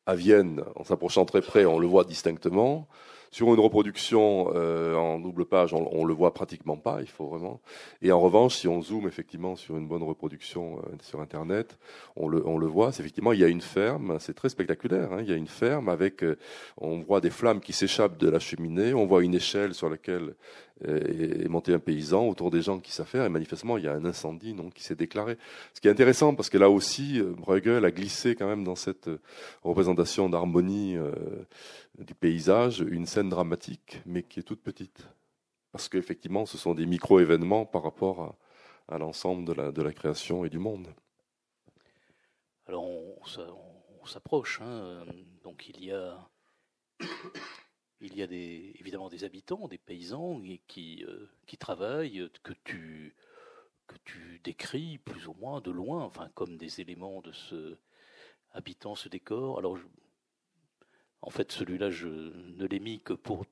à Vienne, en s'approchant très près, on le voit distinctement. Sur une reproduction euh, en double page, on, le voit pratiquement pas. Il faut vraiment. Et en revanche, si on zoome effectivement sur une bonne reproduction euh, sur Internet, on le, on le voit. C'est effectivement, il y a une ferme. C'est très spectaculaire. Hein, il y a une ferme avec, euh, on voit des flammes qui s'échappent de la cheminée. On voit une échelle sur laquelle est monté un paysan autour des gens qui s'affairent et manifestement il y a un incendie donc qui s'est déclaré. Ce qui est intéressant parce que là aussi Bruegel a glissé quand même dans cette représentation d'harmonie du paysage une scène dramatique, mais qui est toute petite. Parce qu'effectivement, ce sont des micro-événements par rapport à, l'ensemble de la, de la création et du monde. Alors, on, s'approche. Hein. Donc, il y a, il y a évidemment des habitants, des paysans qui, euh, qui travaillent, que tu, que tu décris plus ou moins de loin, enfin, comme des éléments de ce habitant, ce décor. Alors, en fait, celui-là, je ne l'ai mis que pour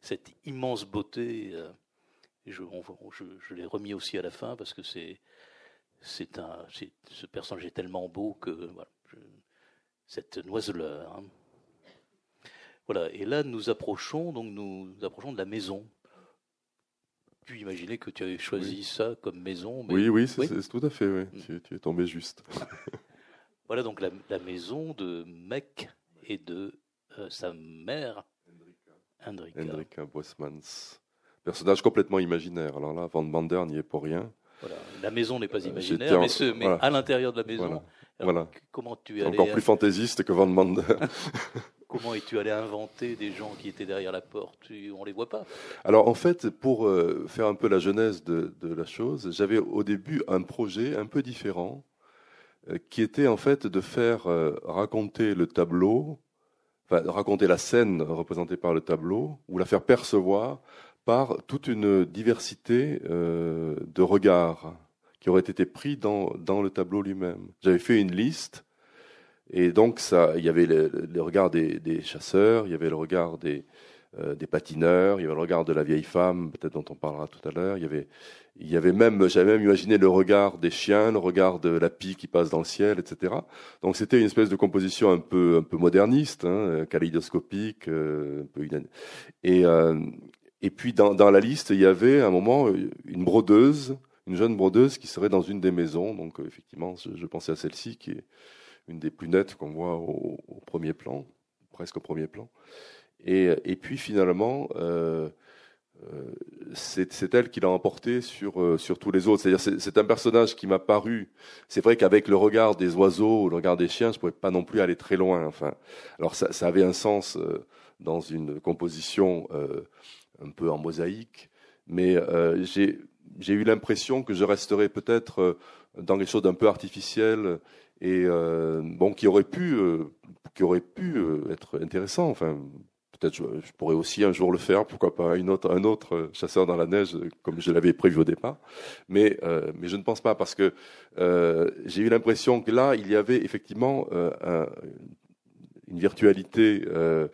cette immense beauté. Euh, je, je, l'ai remis aussi à la fin parce que c'est, c'est un, ce personnage est tellement beau que voilà, cette noiseleur. Hein. Voilà. Et là, nous approchons donc nous, approchons de la maison. Tu imaginais que tu avais choisi ça comme maison Oui, oui, c'est, tout à fait. Oui. Mm. Tu, es tombé juste. voilà donc la, la maison de Mec et de euh, sa mère, Hendrika. Hendrika Bosmans. Personnage complètement imaginaire. Alors là, Van Bander n'y est pour rien. Voilà. La maison n'est pas euh, imaginaire, mais, ce, mais à l'intérieur de la maison. Voilà. Comment tu es Encore plus fantaisiste que Van Bander. Comment es-tu allé inventer des gens qui étaient derrière la porte? On les voit pas. Alors en fait, pour euh, faire un peu la genèse de, la chose, j'avais au début un projet un peu différent, qui était en fait de faire raconter le tableau raconter la scène représentée par le tableau ou la faire percevoir par toute une diversité euh, de regards qui auraient été pris dans le tableau lui-même. J'avais fait une liste et donc ça, il y avait le, regard des, des, chasseurs, il y avait le regard des, euh, des patineurs, il y avait le regard de la vieille femme, peut-être dont on parlera tout à l'heure. Il y avait, il y avait même, j'avais même imaginé le regard des chiens, le regard de la pie qui passe dans le ciel, etc. Donc c'était une espèce de composition un peu, un peu moderniste, hein, kaléidoscopique, euh, un peu et euh, et puis dans, dans la liste, il y avait à un moment une brodeuse, une jeune brodeuse qui serait dans une des maisons. Donc effectivement, je, pensais à celle-ci qui est une des plus nettes qu'on voit au, premier plan, presque au premier plan. Et, puis finalement, euh, euh, c'est elle qui l'a emporté sur, euh, sur tous les autres. C'est-à-dire, c'est un personnage qui m'a paru. C'est vrai qu'avec le regard des oiseaux, le regard des chiens, je pouvais pas non plus aller très loin. Enfin, alors ça, ça avait un sens dans une composition un peu en mosaïque, mais j'ai eu l'impression que je resterais peut-être dans quelque chose d'un peu artificiel et bon qui aurait pu qui aurait pu être intéressant. Enfin, peut-être je, je, pourrais aussi un jour le faire, pourquoi pas une autre, un autre chasseur dans la neige, comme je l'avais prévu au départ. Mais, euh, mais je ne pense pas, parce que euh, j'ai eu l'impression que là, il y avait effectivement euh, un, une virtualité, euh,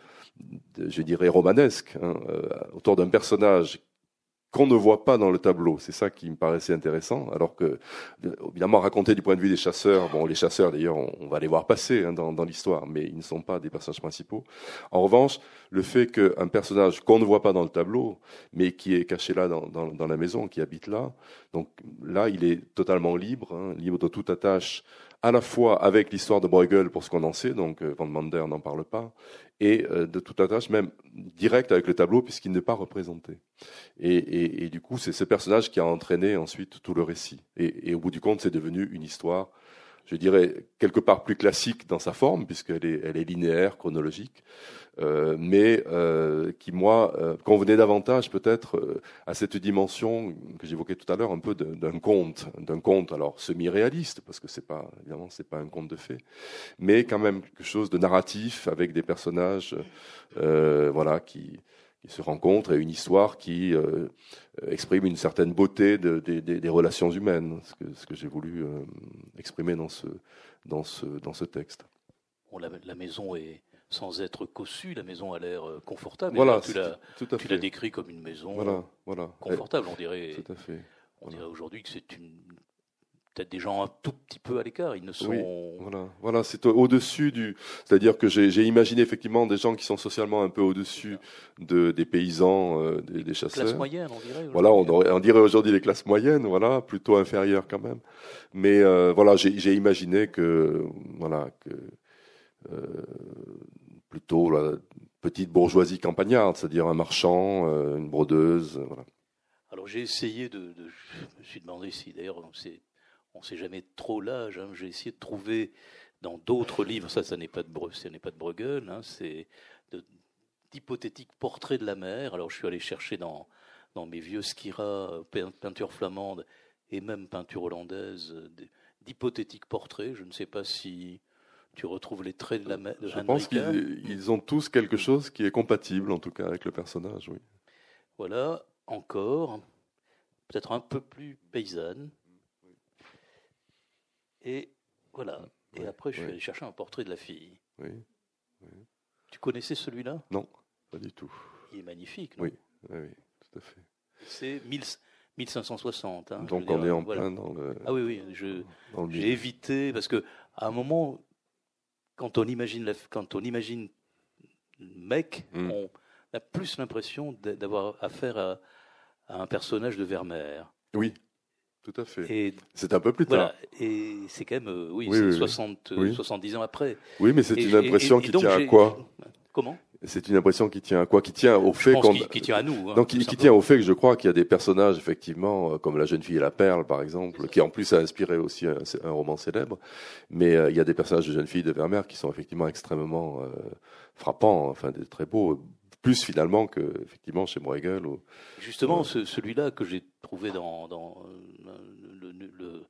je dirais, romanesque, hein, euh, autour d'un personnage qu'on ne voit pas dans le tableau. C'est ça qui me paraissait intéressant. Alors que, évidemment, raconter du point de vue des chasseurs, bon, les chasseurs, d'ailleurs, on, va les voir passer hein, dans, l'histoire, mais ils ne sont pas des personnages principaux. En revanche, le fait qu'un personnage qu'on ne voit pas dans le tableau, mais qui est caché là dans la maison, qui habite là, donc là, il est totalement libre, hein, libre de toute attache à la fois avec l'histoire de Bruegel pour ce qu'on en sait, donc euh, Van Mander n'en parle pas, et euh, de toute attache même directe avec le tableau puisqu'il n'est pas représenté. Et, du coup, c'est ce personnage qui a entraîné ensuite tout le récit. Et, au bout du compte, c'est devenu une histoire je dirais, quelque part plus classique dans sa forme, puisqu'elle est, linéaire, chronologique, mais euh, qui, moi, euh, convenait davantage peut-être euh, à cette dimension que j'évoquais tout à l'heure, un peu d'un conte, d'un conte, alors semi-réaliste, parce que c'est pas, évidemment, c'est pas un conte de fées, mais quand même quelque chose de narratif avec des personnages, euh, voilà, qui se rencontrent et une histoire qui euh, exprime une certaine beauté de, de, de, des relations humaines, ce que, j'ai voulu euh, exprimer dans ce, dans ce, dans ce texte. La, maison est sans être cossue, la maison a l'air euh, confortable. Voilà, tu l'as, tu l'as décrit comme une maison voilà, voilà. confortable, on dirait. Tout à fait. On dirait aujourd'hui que c'est une peut-être des gens un tout petit peu à l'écart. Ils ne sont. Oui, voilà, voilà, c'est au-dessus du. C'est-à-dire que j'ai imaginé effectivement des gens qui sont socialement un peu au-dessus de, des paysans, euh, des, des, chasseurs. Classe moyenne, on dirait. Voilà, on, on dirait aujourd'hui les classes moyennes, voilà, plutôt inférieures quand même. Mais euh, voilà, j'ai imaginé que voilà que euh, la petite bourgeoisie campagnarde, c'est-à-dire un marchand, euh, une brodeuse, voilà. Alors j'ai essayé de, je me suis demandé si d'ailleurs on ne sait jamais trop l'âge. Hein. J'ai essayé de trouver dans d'autres livres, ça, ça n'est pas de pas de Bruegel, hein, c'est d'hypothétiques portraits de la mer. Alors je suis allé chercher dans dans mes vieux Skira, peinture flamande et même peinture hollandaise, d'hypothétiques portraits. Je ne sais pas si tu retrouves les traits de la mer. Je pense qu'ils ont tous quelque chose qui est compatible, en tout cas, avec le personnage, oui. Voilà, encore, peut-être un peu plus paysanne. Et voilà. Et après, je suis allé chercher un portrait de la fille. Oui. Tu connaissais celui-là? Non, pas du tout. Il est magnifique, non? Oui. oui, tout à fait. C'est 1560. Hein, Donc on est en plein dans le. Ah oui, oui. J'ai évité parce que à un moment, quand on imagine, la, quand on imagine mec, hmm. on a plus l'impression d'avoir affaire à, à, un personnage de Vermeer. Oui, tout à fait. C'est un peu plus tard. Et c'est quand même, euh, oui, oui, 60, oui. 70 ans après. Oui, mais c'est une impression qui tient à quoi? Comment? C'est une impression qui tient à quoi Qui tient au fait qu'on. Qui, qui, tient à nous. Hein, Donc, qui, qui, tient au fait que je crois qu'il y a des personnages, effectivement, euh, comme la jeune fille et la perle, par exemple, qui en plus a inspiré aussi un, un roman célèbre. Mais euh, il y a des personnages de jeune fille de Vermeer qui sont effectivement extrêmement euh, frappants, enfin, des, très beaux, plus finalement que effectivement chez Bruegel. Ou, Justement, ce, celui-là que j'ai trouvé dans, dans le, le, le,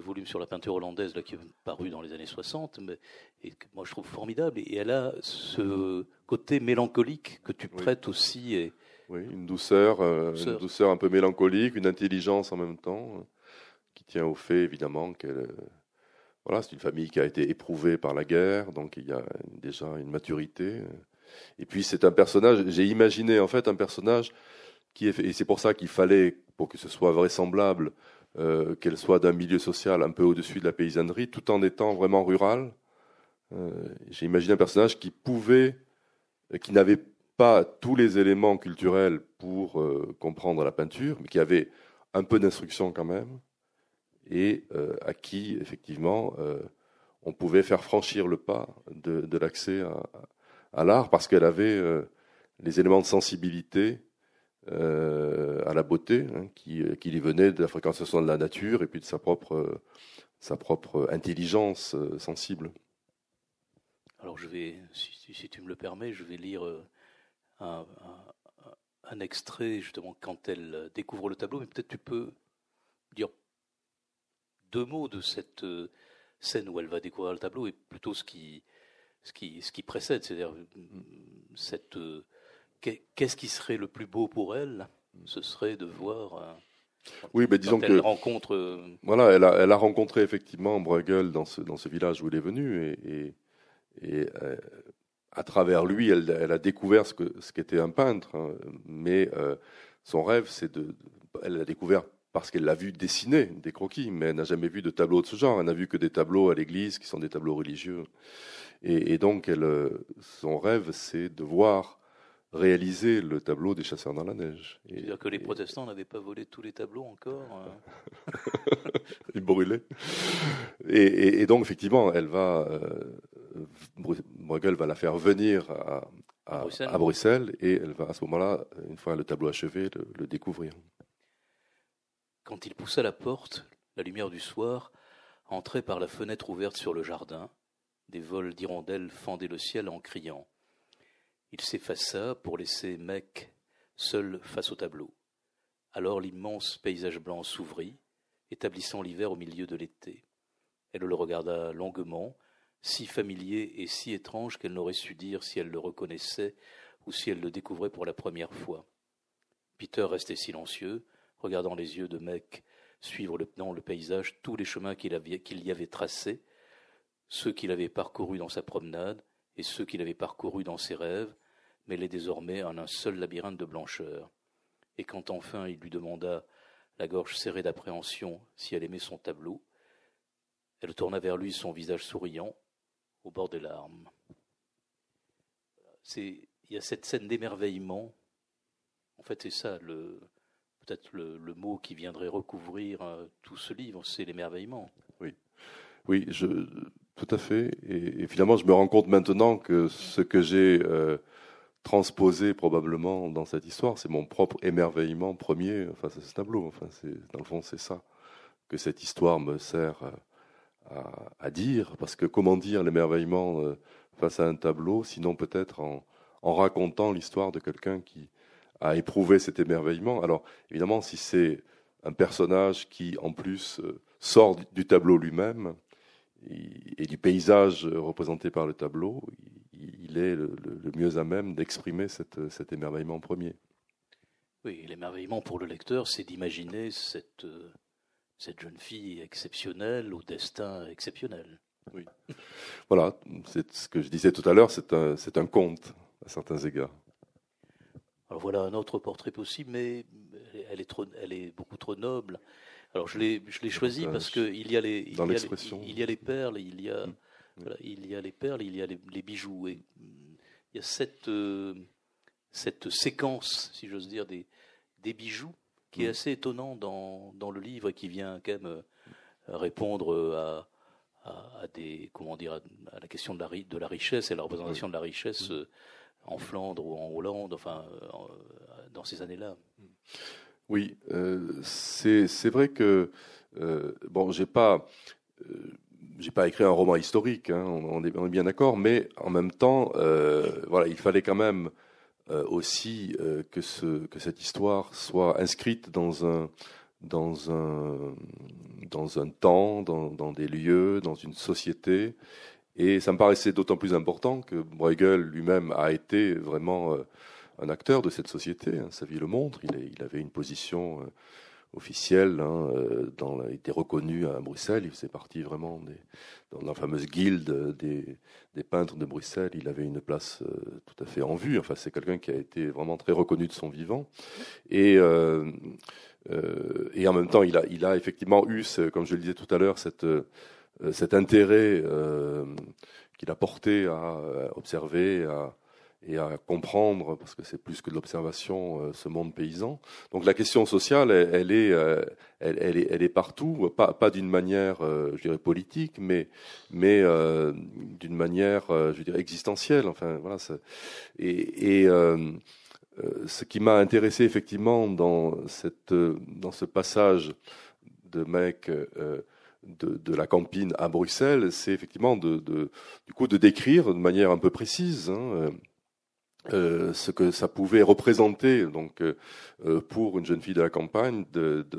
volume sur la peinture hollandaise là, qui est paru dans les années 60, mais, et que moi je trouve formidable, et elle a ce côté mélancolique que tu prêtes oui. aussi. Et, oui, une douceur, euh, douceur, une douceur un peu mélancolique, une intelligence en même temps, euh, qui tient au fait évidemment qu'elle euh, voilà, c'est une famille qui a été éprouvée par la guerre, donc il y a déjà une maturité. et puis c'est un personnage. J'ai imaginé en fait un personnage qui est, et c'est pour ça qu'il fallait, pour que ce soit vraisemblable, euh, qu'elle soit d'un milieu social un peu au-dessus de la paysannerie, tout en étant vraiment rural. Euh, j'ai imaginé un personnage qui pouvait, qui n'avait pas tous les éléments culturels pour euh, comprendre la peinture, mais qui avait un peu d'instruction quand même, et euh, à qui, effectivement, euh, on pouvait faire franchir le pas de, l'accès à, l'art, parce qu'elle avait les éléments de sensibilité à la beauté, hein, qui, qui lui venaient de la fréquentation de la nature et puis de sa propre, sa propre intelligence sensible. Alors je vais, si, tu me le permets, je vais lire un, un, extrait justement quand elle découvre le tableau, mais peut-être tu peux dire deux mots de cette euh, scène où elle va découvrir le tableau et plutôt ce qui, ce qui, ce qui précède, c'est-à-dire cette euh, qu'est-ce qui serait le plus beau pour elle? Ce serait de voir. Euh, oui, mais disons elle rencontre. Voilà, elle a, elle a rencontré effectivement Bruegel dans ce, dans ce village où elle est venue et, et, et à travers lui, elle, a découvert ce, que, ce qu'était un peintre. Hein. mais euh, son rêve, c'est de, elle l'a découvert parce qu'elle l'a vu dessiner des croquis, mais elle n'a jamais vu de tableaux de ce genre. Elle n'a vu que des tableaux à l'église qui sont des tableaux religieux. Et, donc, elle, euh, son rêve, c'est de voir réaliser le tableau des chasseurs dans la neige. C'est-à-dire que les protestants n'avaient pas volé tous les tableaux encore hein Ils brûlaient. Et, donc, effectivement, elle va, euh, Bruegel va la faire venir à, à, Bruxelles. et elle va à ce moment-là, une fois le tableau achevé, le, découvrir. Quand il poussa la porte, la lumière du soir entrait par la fenêtre ouverte sur le jardin. Des vols d'hirondelles fendaient le ciel en criant. Il s'effaça pour laisser Mec seul face au tableau. Alors l'immense paysage blanc s'ouvrit, établissant l'hiver au milieu de l'été. Elle le regarda longuement, si familier et si étrange qu'elle n'aurait su dire si elle le reconnaissait ou si elle le découvrait pour la première fois. Peter restait silencieux, regardant les yeux de Mec suivre dans le paysage tous les chemins qu'il y avait tracés, ceux qu'il avait parcourus dans sa promenade et ceux qu'il avait parcourus dans ses rêves, mêlés désormais en un seul labyrinthe de blancheur. Et quand enfin il lui demanda, la gorge serrée d'appréhension, si elle aimait son tableau, elle tourna vers lui son visage souriant, au bord des larmes. Il y a cette scène d'émerveillement. En fait, c'est ça, peut-être le, mot qui viendrait recouvrir euh, tout ce livre, c'est l'émerveillement. Oui, oui, tout à fait. Et, finalement, je me rends compte maintenant que ce que j'ai euh, transposé probablement dans cette histoire, c'est mon propre émerveillement premier face à ce tableau. Enfin, dans le fond, c'est ça que cette histoire me sert. Euh, à, dire, parce que comment dire l'émerveillement euh, face à un tableau, sinon peut-être en, racontant l'histoire de quelqu'un qui a éprouvé cet émerveillement? Alors évidemment, si c'est un personnage qui en plus euh, sort du tableau lui-même et du paysage représenté par le tableau, est le, mieux à même d'exprimer cet émerveillement premier. Oui, l'émerveillement pour le lecteur, c'est d'imaginer cette, cette jeune fille exceptionnelle au destin exceptionnel. Oui. Voilà, c'est ce que je disais tout à l'heure, c'est un, c'est un conte à certains égards. Alors voilà un autre portrait possible, mais elle est, trop, elle est beaucoup trop noble. Alors je l'ai, je l'ai choisi parce qu'il y a les, il y a les, il y a les perles, il y a, mm. Voilà, il y a les perles, il y a les, bijoux et il y a cette, euh, cette séquence, si j'ose dire, des, des bijoux qui est mm. assez étonnant dans, dans, le livre et qui vient quand même euh, répondre euh, à, à, des comment dire à la question de la, de la richesse et la représentation de la richesse mm. euh, en Flandre ou en Hollande, enfin dans ces années-là. Oui, c'est vrai que bon, j'ai pas j'ai pas écrit un roman historique, hein, on, est, est, bien d'accord, mais en même temps, voilà, il fallait quand même euh, aussi euh, que, ce, que cette histoire soit inscrite dans un, dans un, dans un temps, dans, dans des lieux, dans une société. Et ça me paraissait d'autant plus important que Bruegel lui-même a été vraiment euh, un acteur de cette société. Hein. Sa vie le montre. Il, il avait une position officiel. Hein, dans, il était reconnu à Bruxelles. Il faisait partie vraiment des, dans la fameuse guilde des, peintres de Bruxelles. Il avait une place tout à fait en vue. Enfin, c'est quelqu'un qui a été vraiment très reconnu de son vivant. Et et en même temps, il a, effectivement eu, comme je le disais tout à l'heure, cet intérêt qu'il a porté à observer, à, et à comprendre, parce que c'est plus que de l'observation, euh, ce monde paysan. Donc la question sociale, elle, est, euh, elle, est, elle est partout, pas, pas d'une manière, euh, je dirais, politique, mais, mais d'une manière, je dirais, existentielle. Enfin, voilà. Et, et ce qui m'a intéressé effectivement dans, cette, dans ce passage de mec de, de, la campine à Bruxelles, c'est effectivement de, de, du coup de décrire de manière un peu précise. Hein, euh, ce que ça pouvait représenter donc euh, euh, pour une jeune fille de la campagne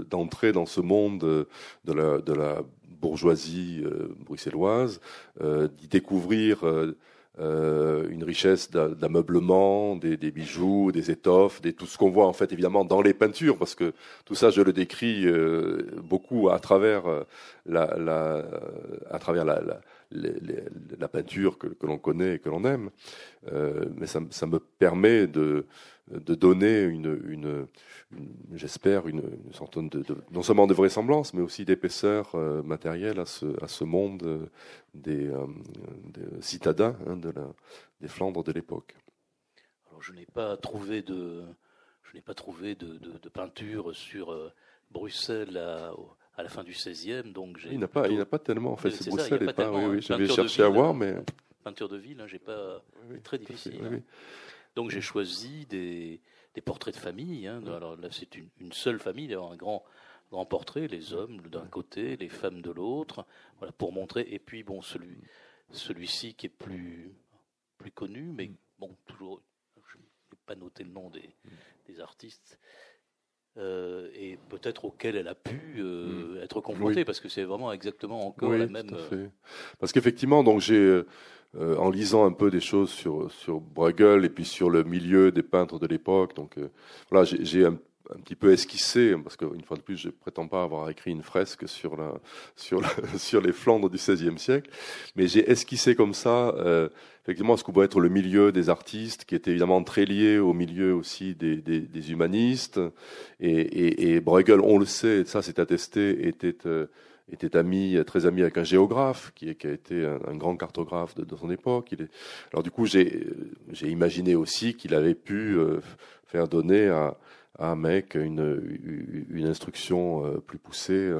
d'entrer dans ce monde de la, de la bourgeoisie bruxelloise, d'y découvrir une richesse d'ameublement, des, des, bijoux, des étoffes, des, tout ce qu'on voit en fait évidemment dans les peintures, parce que tout ça je le décris beaucoup à travers la, la à travers la, la la peinture que, l'on connaît et que l'on aime. Euh, mais ça, me permet de, donner une, une, j'espère, une, sorte de, non seulement de vraisemblance, mais aussi d'épaisseur euh, matérielle à ce, monde euh, des, citadins hein, des Flandres de l'époque. Alors, je n'ai pas trouvé de, peinture sur Bruxelles à la fin du XVIe. Donc il n'a pas, il n'a pas tellement en fait. C'est Bruxelles et pas. Oui, oui, j'avais cherché à voir, mais peinture de ville, hein, j'ai pas très difficile. Hein. Donc j'ai choisi des, des, portraits de famille. Hein. Alors là, c'est une, une, seule famille, d'avoir un grand grand portrait, les hommes d'un côté, les femmes de l'autre, voilà pour montrer. Et puis bon, celui celui-ci qui est plus plus connu, mais mm. bon toujours, je n'ai pas noté le nom des, mm. des artistes. Euh, et peut-être auquel elle a pu euh, mm. être confrontée, parce que c'est vraiment exactement encore la même. Euh, parce qu'effectivement, donc j'ai, en lisant un peu des choses sur sur Bruegel et puis sur le milieu des peintres de l'époque, donc voilà, j'ai un un petit peu esquissé, parce qu'une fois de plus, je prétends pas avoir écrit une fresque sur, la, sur, la, sur les Flandres du XVIe siècle, mais j'ai esquissé comme ça, euh, effectivement, ce que pourrait être le milieu des artistes, qui était évidemment très lié au milieu aussi des, des, des humanistes, et, et, et, Bruegel, on le sait, ça c'est attesté, était... Euh, était ami, très ami avec un géographe qui, qui a été un, grand cartographe de, de, son époque. Il est... Alors du coup, j'ai imaginé aussi qu'il avait pu euh, faire donner à, à Mec une, une instruction euh, plus poussée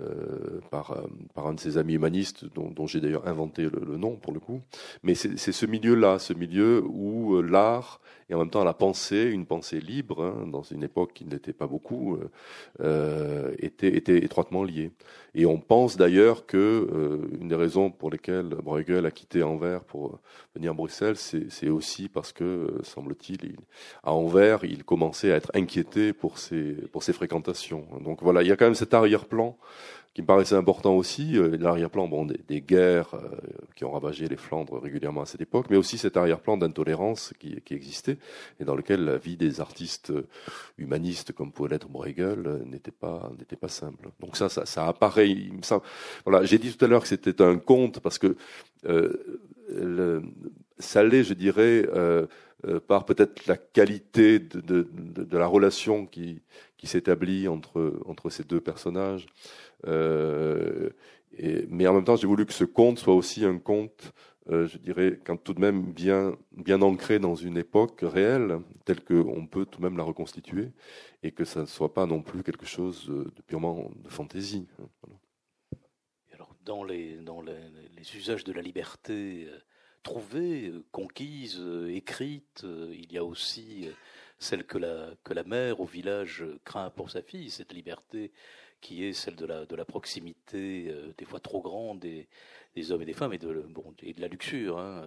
euh, euh, par, par un de ses amis humanistes, dont, dont j'ai d'ailleurs inventé le, le, nom pour le coup. Mais c'est ce milieu-là, ce milieu où l'art et en même temps la pensée, une pensée libre, hein, dans une époque qui n'était pas beaucoup, euh, était, était étroitement liée. Et on pense d'ailleurs que euh, une des raisons pour lesquelles Bruegel a quitté Anvers pour venir à Bruxelles, c'est aussi parce que, semble-t-il, à Anvers, il commençait à être inquiété pour ses, pour ses fréquentations. Donc voilà, il y a quand même cet arrière-plan qui me paraissait important aussi, euh, l'arrière-plan bon, des, guerres euh, qui ont ravagé les Flandres régulièrement à cette époque, mais aussi cet arrière-plan d'intolérance qui, qui, existait et dans lequel la vie des artistes humanistes comme pouvait l'être Bruegel n'était pas n'était pas simple. Donc ça, ça, ça apparaît. Ça, voilà, j'ai dit tout à l'heure que c'était un conte parce que euh, le, ça l'est, je dirais. Euh, euh, par peut-être la qualité de, de, la relation qui, qui s'établit entre, entre ces deux personnages. Euh, mais en même temps, j'ai voulu que ce conte soit aussi un conte, euh, je dirais, quand tout de même bien, bien ancré dans une époque réelle, telle qu'on peut tout de même la reconstituer, et que ça ne soit pas non plus quelque chose de purement de fantaisie. Alors, dans les, dans les usages de la liberté, trouvée, euh, conquise, euh, écrite. Euh, il y a aussi celle que la, que la mère au village craint pour sa fille, cette liberté qui est celle de la, de la proximité, des fois trop grande, des, des hommes et des femmes, et de, bon, et de la luxure. Hein.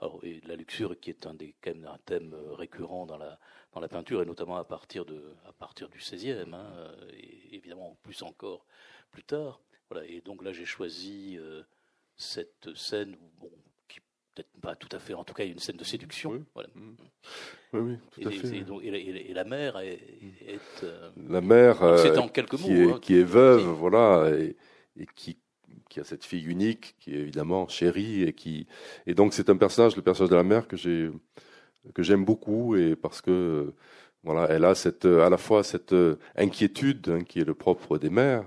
Alors, et de la luxure qui est un, des, un thème récurrent dans la, dans la peinture, et notamment à partir, de, à partir du XVIe, hein, et évidemment plus encore plus tard. Voilà, et donc là, j'ai choisi cette scène où, bon, peut-être pas tout à fait, en tout cas une scène de séduction. Oui, voilà. Mm. oui, oui, tout à Et, fait. et donc- et la, et mère est, est, euh, La mère, euh, en quelques qui, mots. est, hein, qui est veuve, voilà, et, et qui, qui a cette fille unique, qui est évidemment chérie, et qui, et donc c'est un personnage, le personnage de la mère que j'ai, que j'aime beaucoup, et parce que, voilà, elle a cette, à la fois cette euh, inquiétude hein, qui est le propre des mères,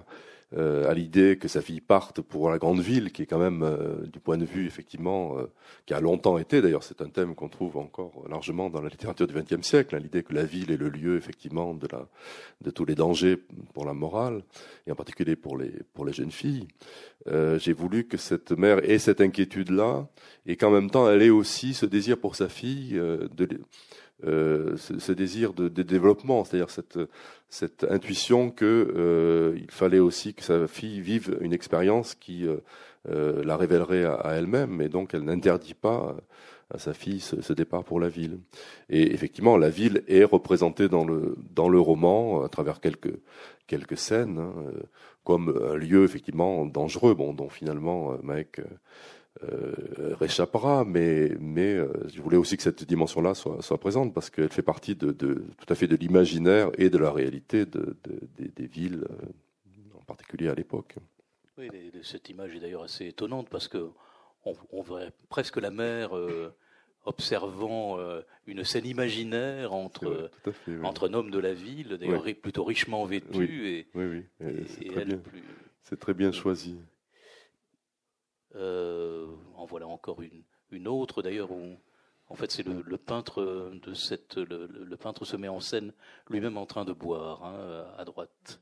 à l'idée que sa fille parte pour la grande ville, qui est quand même, euh, du point de vue effectivement, euh, qui a longtemps été, d'ailleurs, c'est un thème qu'on trouve encore largement dans la littérature du XXe siècle, hein, l'idée que la ville est le lieu effectivement de la, de tous les dangers pour la morale, et en particulier pour les, pour les jeunes filles. Euh, J'ai voulu que cette mère ait cette inquiétude-là, et qu'en même temps, elle ait aussi ce désir pour sa fille, euh, de, euh, ce, ce désir de, de développement, c'est-à-dire cette, cette intuition que euh, fallait aussi que sa fille vive une expérience qui euh, euh, la révélerait à, à elle-même, et donc elle n'interdit pas à sa fille ce, ce départ pour la ville. Et effectivement, la ville est représentée dans le dans le roman à travers quelques quelques scènes, hein, euh, comme un lieu effectivement dangereux, bon, dont finalement euh, Mike euh, réchappera, mais mais euh, je voulais aussi que cette dimension-là soit soit présente parce qu'elle fait partie de, de tout à fait de l'imaginaire et de la réalité de, de- des, des villes, euh, en particulier à l'époque. Oui, cette image est d'ailleurs assez étonnante parce que on, on verrait presque la mère euh, observant une scène imaginaire entre, vrai, tout à fait. oui. entre un homme de la ville, d'ailleurs plutôt richement vêtu, Oui. et, elle plus. C'est très bien choisi. Euh, en voilà encore une, autre d'ailleurs où en fait c'est le, peintre de cette le, peintre se met en scène lui-même en train de boire hein, à droite.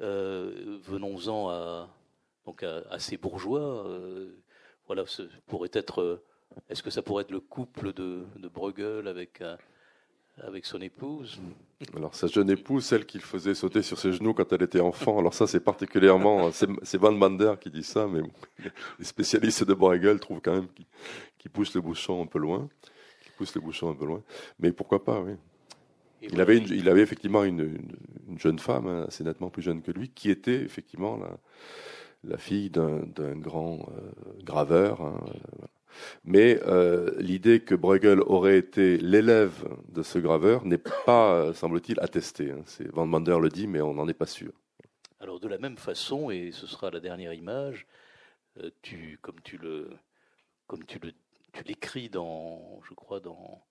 Euh, Venons-en à donc à, ces bourgeois. euh, voilà, ce pourrait être. Est-ce que ça pourrait être le couple de, de Bruegel avec avec son épouse Alors sa jeune épouse, celle qu'il faisait sauter sur ses genoux quand elle était enfant. Alors ça, c'est particulièrement, c'est c'est Van Mander qui dit ça, mais les spécialistes de Bruegel trouvent quand même qu'il qu'il pousse le bouchon un peu loin, qu'il pousse le bouchon un peu loin. Mais pourquoi pas, oui. Il avait, une- il avait effectivement une, une- une jeune femme, hein, assez nettement plus jeune que lui, qui était effectivement la, la fille d'un grand euh, graveur. hein, euh, voilà. Mais euh, l'idée que Bruegel aurait été l'élève de ce graveur n'est pas, euh, semble-t-il, attestée. hein. Van Mander le dit, mais on n'en est pas sûr. Alors de la même façon, et ce sera la dernière image, euh, tu, comme tu le, comme tu le, tu l'écris dans, je crois dans,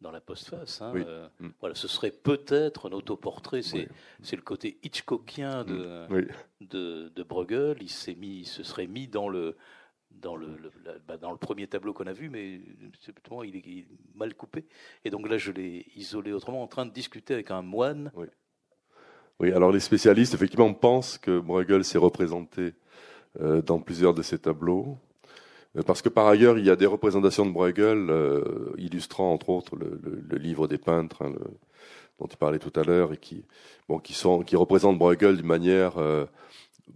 dans la postface. Hein, Oui. euh, Mm. Voilà, ce serait peut-être un autoportrait. C'est, Oui. c'est le côté Hitchcockien de, Oui. de, de Bruegel. Il s'est mis, il se serait mis dans le, bah, dans le premier tableau qu'on a vu, mais il il est mal coupé. Et donc là, je l'ai isolé autrement, en train de discuter avec un moine. Oui, alors les spécialistes, effectivement, pensent que Bruegel s'est représenté euh, dans plusieurs de ses tableaux. Euh, Parce que par ailleurs, il y a des représentations de Bruegel euh, illustrant entre autres le, livre des peintres hein, dont tu parlais tout à l'heure et qui représentent Bruegel d'une manière...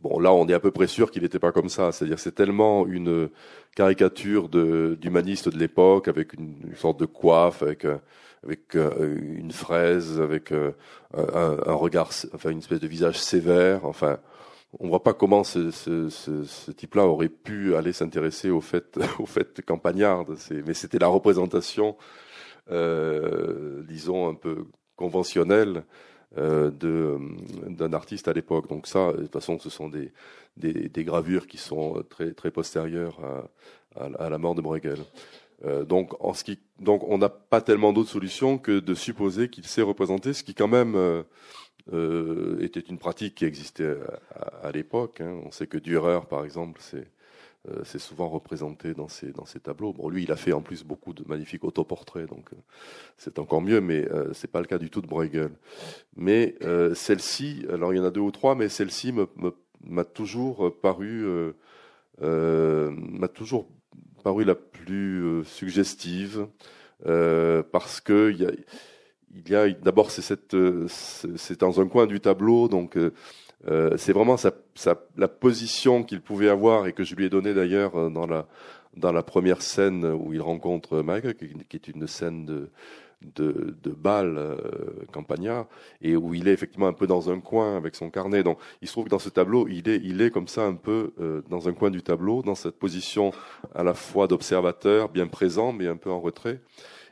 euh, bon, là, on est à peu près sûr qu'il n'était pas comme ça. C'est-à-dire c'est tellement une caricature d'humaniste de, l'époque avec une, sorte de coiffe, avec, avec euh, une fraise, avec euh, un, regard, enfin une espèce de visage sévère. Enfin, on voit pas comment ce, type-là aurait pu aller s'intéresser au fait, au fait campagnard. Mais c'était la représentation, euh, disons un peu conventionnelle euh, d'un artiste à l'époque. Donc ça, de toute façon, ce sont des, des, des gravures qui sont très très postérieures à, à, la mort de Bruegel. Euh, donc, en ce qui, donc, on n'a pas tellement d'autres solutions que de supposer qu'il s'est représenté, ce qui quand même euh, euh, était une pratique qui existait à, à l'époque. hein. On sait que Dürer, par exemple, c'est euh, c'est souvent représenté dans ses, dans ses tableaux. Bon, lui, il a fait en plus beaucoup de magnifiques autoportraits, donc euh, c'est encore mieux, mais euh, c'est pas le cas du tout de Bruegel. Mais euh, celle-ci, alors il y en a deux ou trois, mais celle-ci m'a toujours paru, m'a toujours paru la plus suggestive, parce que y a, d'abord c'est cette, c'est dans un coin du tableau, donc euh, c'est vraiment sa, sa- la position qu'il pouvait avoir et que je lui ai donnée d'ailleurs euh, dans la dans la première scène où il rencontre Mike, qui, est une scène de de, de euh, campagnard, et où il est effectivement un peu dans un coin avec son carnet. Donc, il se trouve que dans ce tableau, il est, il est comme ça un peu euh, dans un coin du tableau, dans cette position à la fois d'observateur, bien présent, mais un peu en retrait.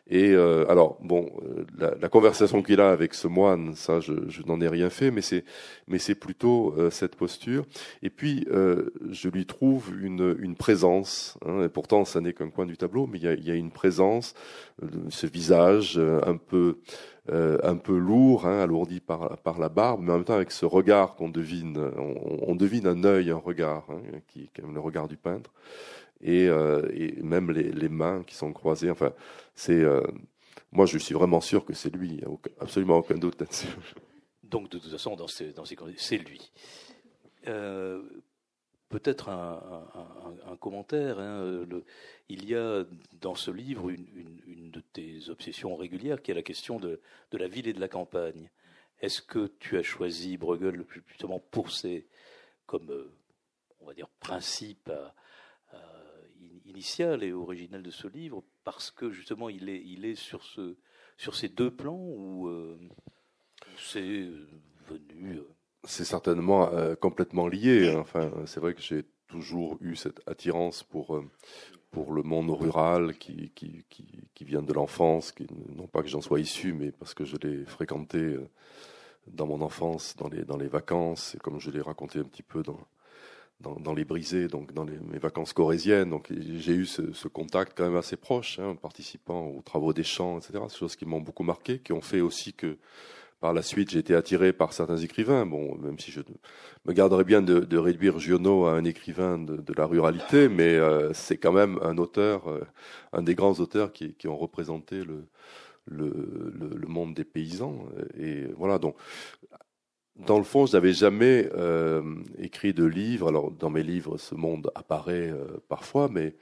Et euh, alors, bon, euh, la, la conversation qu'il a avec ce moine, ça, je, je n'en ai rien fait, mais c'est, mais c'est plutôt euh, cette posture. Et puis, euh, je lui trouve une, une présence. Hein, et pourtant, ça n'est qu'un coin du tableau, mais il y a, y a une présence, ce visage un peu, un peu lourd, hein, alourdi par, par la barbe, mais en même temps avec ce regard qu'on devine. On, on, devine un œil, un regard, hein, qui est le regard du peintre et, euh, et même les, mains qui sont croisées. Enfin, c'est euh, moi, je suis vraiment sûr que c'est lui. Il a absolument aucun doute là-dessus. Donc, de toute façon, c'est lui. Euh, Peut-être un, commentaire. Hein, il y a dans ce livre une, de tes obsessions régulières qui est la question de, la ville et de la campagne. Est-ce que tu as choisi Bruegel justement pour ses, comme on va dire, principes à, initial et original de ce livre parce que justement il est, il est sur, ce, sur ces deux plans où euh, c'est euh, venu. Euh, c'est certainement euh, complètement lié. Enfin, c'est vrai que j'ai toujours eu cette attirance pour, pour le monde rural qui, qui, qui, qui vient de l'enfance, qui, non pas que j'en sois issu, mais parce que je l'ai fréquenté dans mon enfance, dans les, dans les vacances, et comme je l'ai raconté un petit peu dans, dans, les brisés, donc dans les, mes vacances corésiennes. Donc j'ai eu ce, contact quand même assez proche, hein, participant aux travaux des champs, etc. Ces choses qui m'ont beaucoup marqué, qui ont fait aussi que par la suite j'ai été attiré par certains écrivains. Bon, même si je me garderais bien de, réduire Giono à un écrivain de, la ruralité, mais euh, c'est quand même un auteur, euh, un des grands auteurs qui, ont représenté le, le, monde des paysans. Et voilà, donc dans le fond, je n'avais jamais euh, écrit de livre. Alors, dans mes livres, ce monde apparaît euh, parfois, mais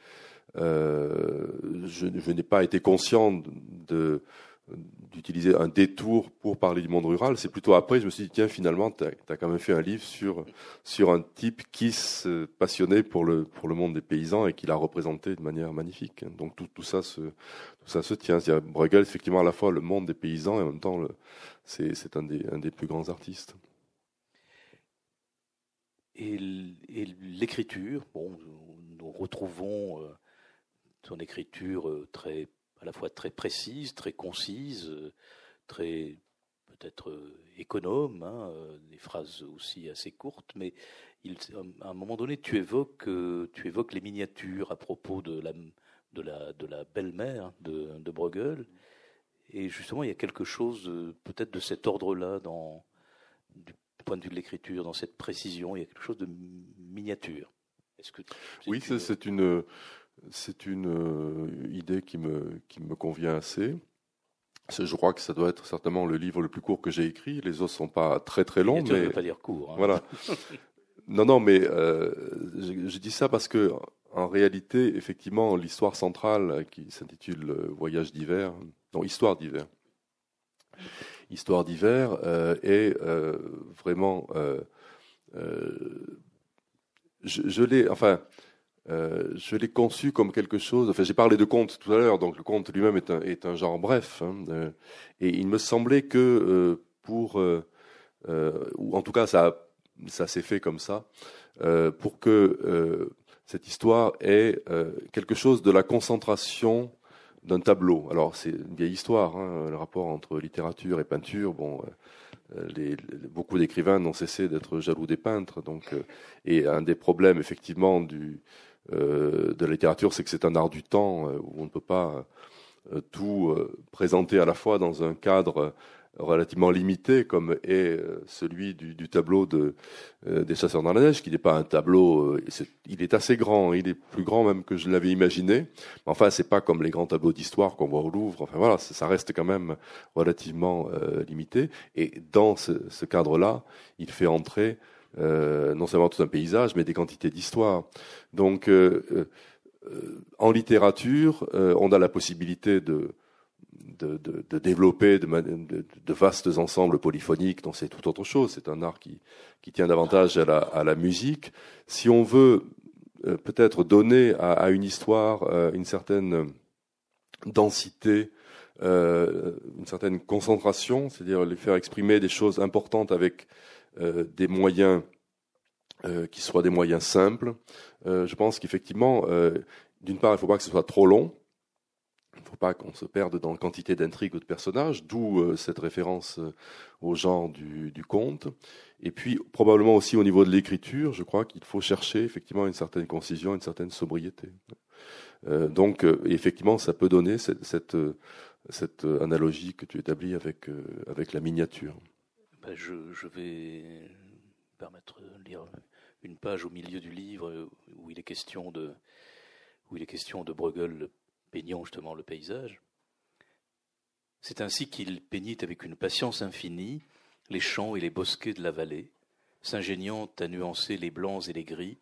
euh, je, je n'ai pas été conscient de d'utiliser un détour pour parler du monde rural. C'est plutôt après, je me suis dit, tiens, finalement, tu as, quand même fait un livre sur, sur un type qui se passionnait pour le, pour le monde des paysans et qui l'a représenté de manière magnifique. Donc tout, tout, ça, se, tout ça se tient. Bruegel, effectivement, à la fois le monde des paysans et en même temps c'est un des, un des plus grands artistes. Et l'écriture, bon, nous retrouvons euh, son écriture euh, très, à la fois très précise, très concise, euh, très peut-être économe, hein, des phrases aussi assez courtes, mais il, à un moment donné, tu évoques, tu évoques les miniatures à propos de la, de la, de la belle-mère de, de Bruegel. Et justement, il y a quelque chose peut-être de cet ordre-là dans du point de vue de l'écriture, dans cette précision, il y a quelque chose de miniature. Que oui, c'est une c'est une euh, idée qui me qui me convient assez. Je crois que ça doit être certainement le livre le plus court que j'ai écrit. Les autres sont pas très très longs, mais ne veut pas dire court. Hein. Voilà. non, non, mais euh, je, je, dis ça parce que en réalité, effectivement, l'histoire centrale qui s'intitule Voyage d'hiver, non, Histoire d'hiver. Histoire d'hiver euh, est euh, vraiment. Je, je l'ai, enfin, euh, je l'ai conçu comme quelque chose. Enfin, j'ai parlé de conte tout à l'heure, donc le conte lui-même est un, est un genre bref. Hein, et il me semblait que pour, ou en tout cas, ça, ça s'est fait comme ça, pour que cette histoire ait quelque chose de la concentration d'un tableau. Alors c'est une vieille histoire, hein, le rapport entre littérature et peinture. Bon, euh, les, les, beaucoup d'écrivains n'ont cessé d'être jaloux des peintres. Donc, euh, et un des problèmes effectivement du, euh, de la littérature, c'est que c'est un art du temps euh, où on ne peut pas euh, tout présenter à la fois dans un cadre relativement limité, comme est euh, celui du, tableau de, euh, des chasseurs dans la neige, qui n'est pas un tableau, euh, il est assez grand, il est plus grand même que je l'avais imaginé. Enfin, c'est pas comme les grands tableaux d'histoire qu'on voit au Louvre. Enfin voilà, ça reste quand même relativement euh, limité. Et dans ce cadre-là, il fait entrer euh, non seulement tout un paysage, mais des quantités d'histoire. Donc, euh, en littérature, on a la possibilité de de, de, de développer de, vastes ensembles polyphoniques, dont c'est tout autre chose. C'est un art qui, qui tient davantage à la, à la musique. Si on veut euh, peut-être donner à, à, une histoire euh, une certaine densité une certaine concentration, c'est-à-dire les faire exprimer des choses importantes avec des moyens qui soient des moyens simples. je pense qu'effectivement, d'une part, il ne faut pas que ce soit trop long. Il ne faut pas qu'on se perde dans la quantité d'intrigues ou de personnages, d'où euh, cette référence euh, au genre du, conte. Et puis, probablement aussi au niveau de l'écriture, je crois qu'il faut chercher effectivement une certaine concision, une certaine sobriété. Euh, donc, effectivement, ça peut donner cette, cette, analogie que tu établis avec, avec la miniature. Je, je, vais permettre de lire une page au milieu du livre où il est question de, où il est question de Bruegel peignant justement le paysage. C'est ainsi qu'il peignit avec une patience infinie les champs et les bosquets de la vallée, s'ingéniant à nuancer les blancs et les gris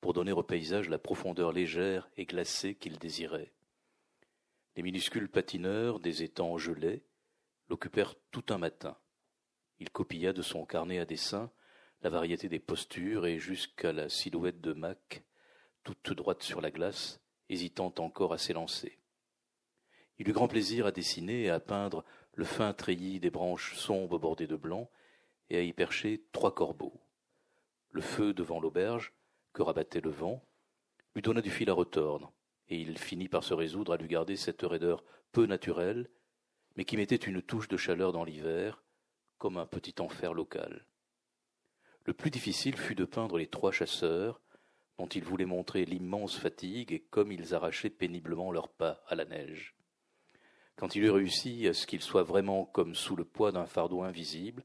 pour donner au paysage la profondeur légère et glacée qu'il désirait. Les minuscules patineurs des étangs gelés l'occupèrent tout un matin. Il copia de son carnet à dessin la variété des postures et jusqu'à la silhouette de Mac, toute droite sur la glace, hésitant encore à s'élancer. Il eut grand plaisir à dessiner et à peindre le fin treillis des branches sombres bordées de blanc, et à y percher trois corbeaux. Le feu devant l'auberge, que rabattait le vent, lui donna du fil à retordre, et il finit par se résoudre à lui garder cette raideur peu naturelle, mais qui mettait une touche de chaleur dans l'hiver, comme un petit enfer local. Le plus difficile fut de peindre les trois chasseurs, dont il voulait montrer l'immense fatigue et comme ils arrachaient péniblement leurs pas à la neige. Quand il eut réussi à ce qu'ils soient vraiment comme sous le poids d'un fardeau invisible,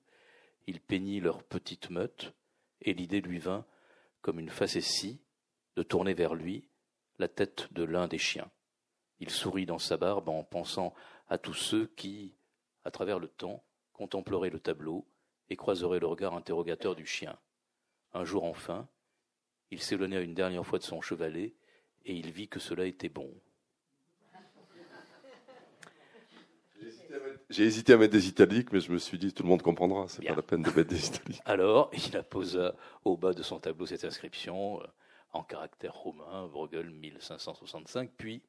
il peignit leur petite meute, et l'idée lui vint, comme une facétie, de tourner vers lui la tête de l'un des chiens. Il sourit dans sa barbe en pensant à tous ceux qui, à travers le temps, contempleraient le tableau et croiseraient le regard interrogateur du chien. Un jour enfin, il s'éloigna une dernière fois de son chevalet, et il vit que cela était bon. J'ai hésité à mettre des italiques, mais je me suis dit tout le monde comprendra, c'est pas la peine de mettre des italiques. Alors, il apposa au bas de son tableau cette inscription euh, en caractère romain, Bruegel 1565, puis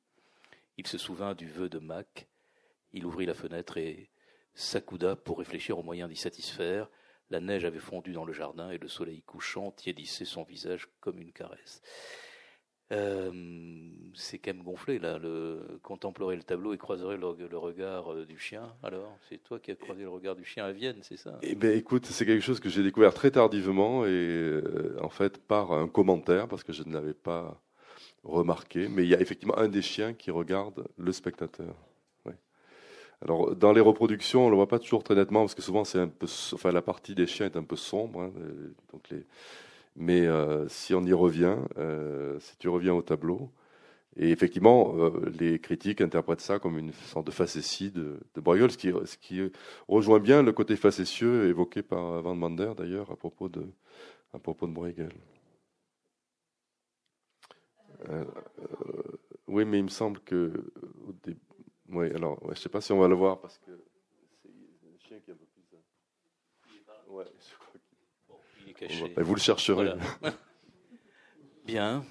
il se souvint du vœu de Mac, il ouvrit la fenêtre et s'accouda pour réfléchir aux moyens d'y satisfaire, la neige avait fondu dans le jardin et le soleil couchant tiédissait son visage comme une caresse. Euh, c'est quand même gonflé là. Le, contemplerait le tableau et croiserait le, regard euh, du chien. Alors, c'est toi qui as croisé le regard du chien à Vienne, c'est ça? Eh ben, écoute, c'est quelque chose que j'ai découvert très tardivement et euh, en fait par un commentaire parce que je ne l'avais pas remarqué. Mais il y a effectivement un des chiens qui regarde le spectateur. Alors, dans les reproductions, on ne le voit pas toujours très nettement parce que souvent, c'est un peu, enfin, la partie des chiens est un peu sombre. Hein, donc les, mais euh, si on y revient, euh, si tu reviens au tableau, et effectivement, euh, les critiques interprètent ça comme une sorte de facétie de, de Bruegel, ce qui, rejoint bien le côté facétieux évoqué par Van Mander d'ailleurs à propos de, à propos de Bruegel. oui, mais il me semble que au début, oui, alors, je ne sais pas si on va le voir parce que c'est un chien qui est un peu plus. Euh, ouais, je crois qu'il bon, il est caché. vous le chercherez. Bien.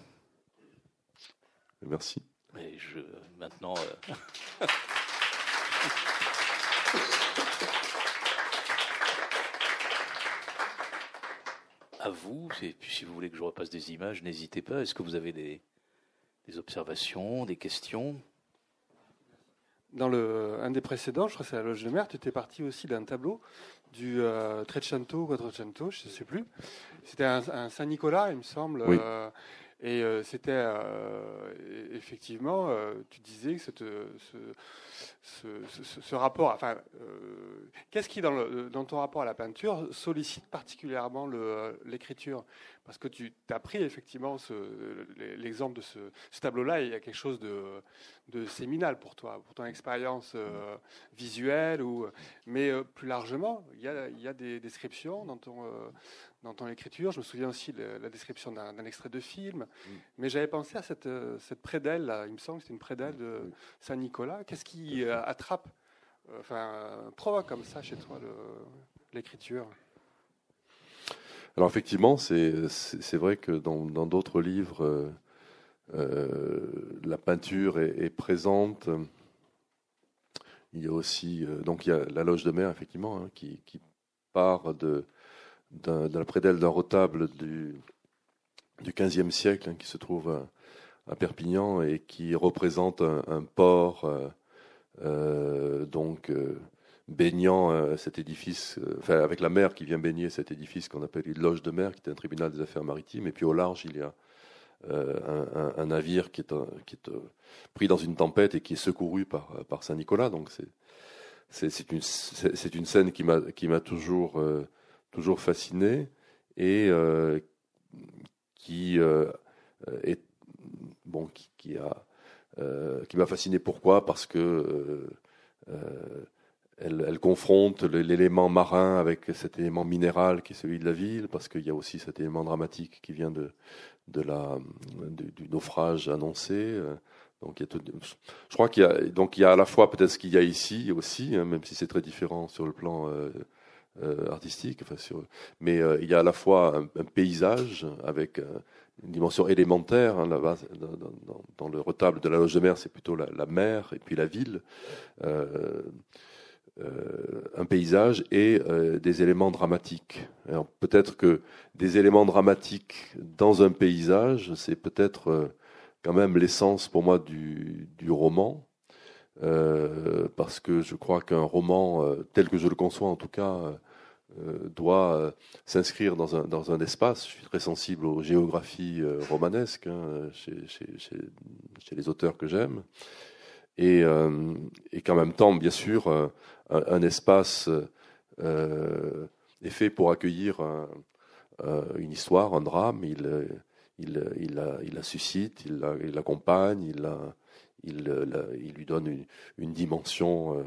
Merci. Et je, maintenant. Euh... à vous, et puis si vous voulez que je repasse des images, n'hésitez pas. Est-ce que vous avez des, des observations, des questions? Dans le, un des précédents, je crois que c'est la Loge de Mer, tu étais parti aussi d'un tableau du euh, Trecento ou Quattrocento, je ne sais plus. C'était un, Saint-Nicolas, il me semble. Euh, et euh, c'était euh, effectivement, tu disais que ce, rapport, enfin, qu'est-ce qui, dans, ton rapport à la peinture, sollicite particulièrement l'écriture? Parce que tu as pris effectivement l'exemple de ce, tableau-là, il y a quelque chose de, de, séminal pour toi, pour ton expérience visuelle, ou, mais plus largement, il y a des descriptions dans ton dans ton écriture. Je me souviens aussi de la description d'un extrait de film. Mm. Mais j'avais pensé à cette, euh, cette prédelle, il me semble que c'était une prédelle de Saint-Nicolas. Qu'est-ce qui euh, attrape, euh, enfin, provoque comme ça chez toi l'écriture? Alors effectivement, c'est vrai que dans d'autres livres, la peinture est, est présente il y a aussi donc il y a la loge de mer effectivement hein, qui, qui, part de, de la prédelle d'un retable du du XVe siècle hein, qui se trouve à, Perpignan et qui représente un, port euh, euh, donc euh, baignant cet édifice, avec la mer qui vient baigner cet édifice qu'on appelle une loge de mer, qui est un tribunal des affaires maritimes. Et puis au large, il y a un, navire qui est, qui est pris dans une tempête et qui est secouru par, par Saint Nicolas. Donc c'est une, une scène qui m'a toujours toujours fasciné et qui euh, est bon, qui, a euh, qui m'a fasciné. Pourquoi? Parce que euh, elle, confronte l'élément marin avec cet élément minéral qui est celui de la ville, parce qu'il y a aussi cet élément dramatique qui vient de, de la, du, naufrage annoncé. Donc, il y a je crois qu'il y a, donc il y a à la fois peut-être ce qu'il y a ici aussi, hein, même si c'est très différent sur le plan euh, artistique. Enfin, sur, mais euh, il y a à la fois un, paysage avec euh, une dimension élémentaire. Hein, là dans, le retable de la loge de mer, c'est plutôt la, mer et puis la ville. un paysage et des éléments dramatiques. peut-être que des éléments dramatiques dans un paysage, c'est peut-être quand même l'essence pour moi du, roman. parce que je crois qu'un roman, tel que je le conçois en tout cas, euh, doit euh, s'inscrire dans un, dans un espace. Je suis très sensible aux géographies euh, romanesques hein, chez, les auteurs que j'aime. Et, et qu'en même temps, bien sûr, un, espace est fait pour accueillir une histoire, un drame. Il, il, il, la, la suscite, il l'accompagne, il, il, il, lui donne une dimension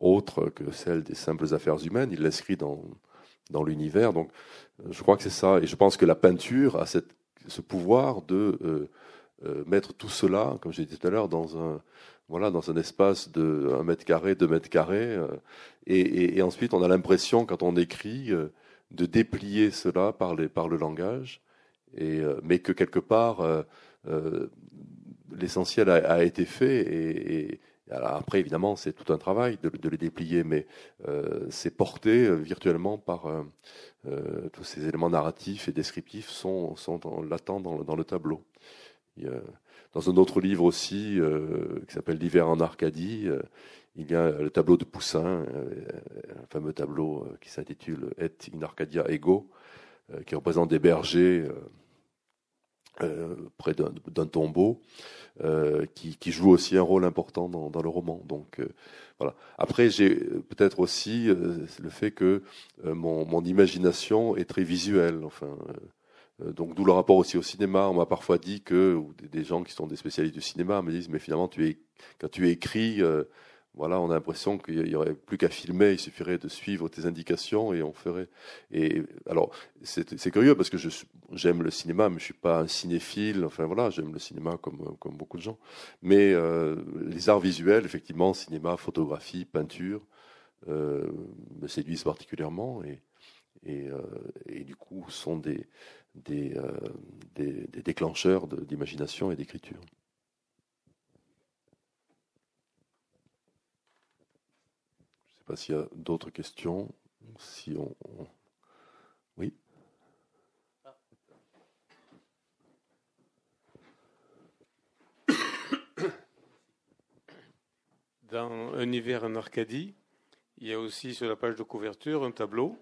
autre que celle des simples affaires humaines. Il l'inscrit dans, dans l'univers. Donc, je crois que c'est ça. Et je pense que la peinture a cette, ce pouvoir de euh, euh, mettre tout cela, comme j'ai dit tout à l'heure, dans un, voilà, dans un espace de 1 mètre carré, 2 mètres carrés. Euh, et, et, ensuite, on a l'impression, quand on écrit, de déplier cela par, les, par le langage. Et, mais que quelque part, l'essentiel a, a, été fait et, après, évidemment, c'est tout un travail de, les déplier, mais euh, c'est porté euh, virtuellement par euh, tous ces éléments narratifs et descriptifs sont, sont latents dans le, tableau. dans un autre livre aussi, qui s'appelle L'hiver en Arcadie, il y a le tableau de Poussin, un fameux tableau qui s'intitule Et in Arcadia Ego, qui représente des bergers près d'un tombeau. Euh, qui, qui, joue aussi un rôle important dans, dans le roman. Donc euh, voilà. Après, j'ai peut-être aussi euh, le fait que mon, mon, imagination est très visuelle. Enfin, donc d'où le rapport aussi au cinéma. On m'a parfois dit que ou des, gens qui sont des spécialistes du cinéma me disent mais finalement tu es quand tu écris voilà, on a l'impression qu'il y aurait plus qu'à filmer, il suffirait de suivre tes indications et on ferait. Et alors, c'est curieux parce que j'aime le cinéma, mais je suis pas un cinéphile. Enfin voilà, j'aime le cinéma comme comme beaucoup de gens. Mais euh, les arts visuels, effectivement, cinéma, photographie, peinture, euh, me séduisent particulièrement et et, euh, et du coup sont des des, euh, des, des déclencheurs d'imagination et d'écriture. Sais pas s'il y a d'autres questions. Si on, Oui. Dans Un hiver en Arcadie, il y a aussi sur la page de couverture un tableau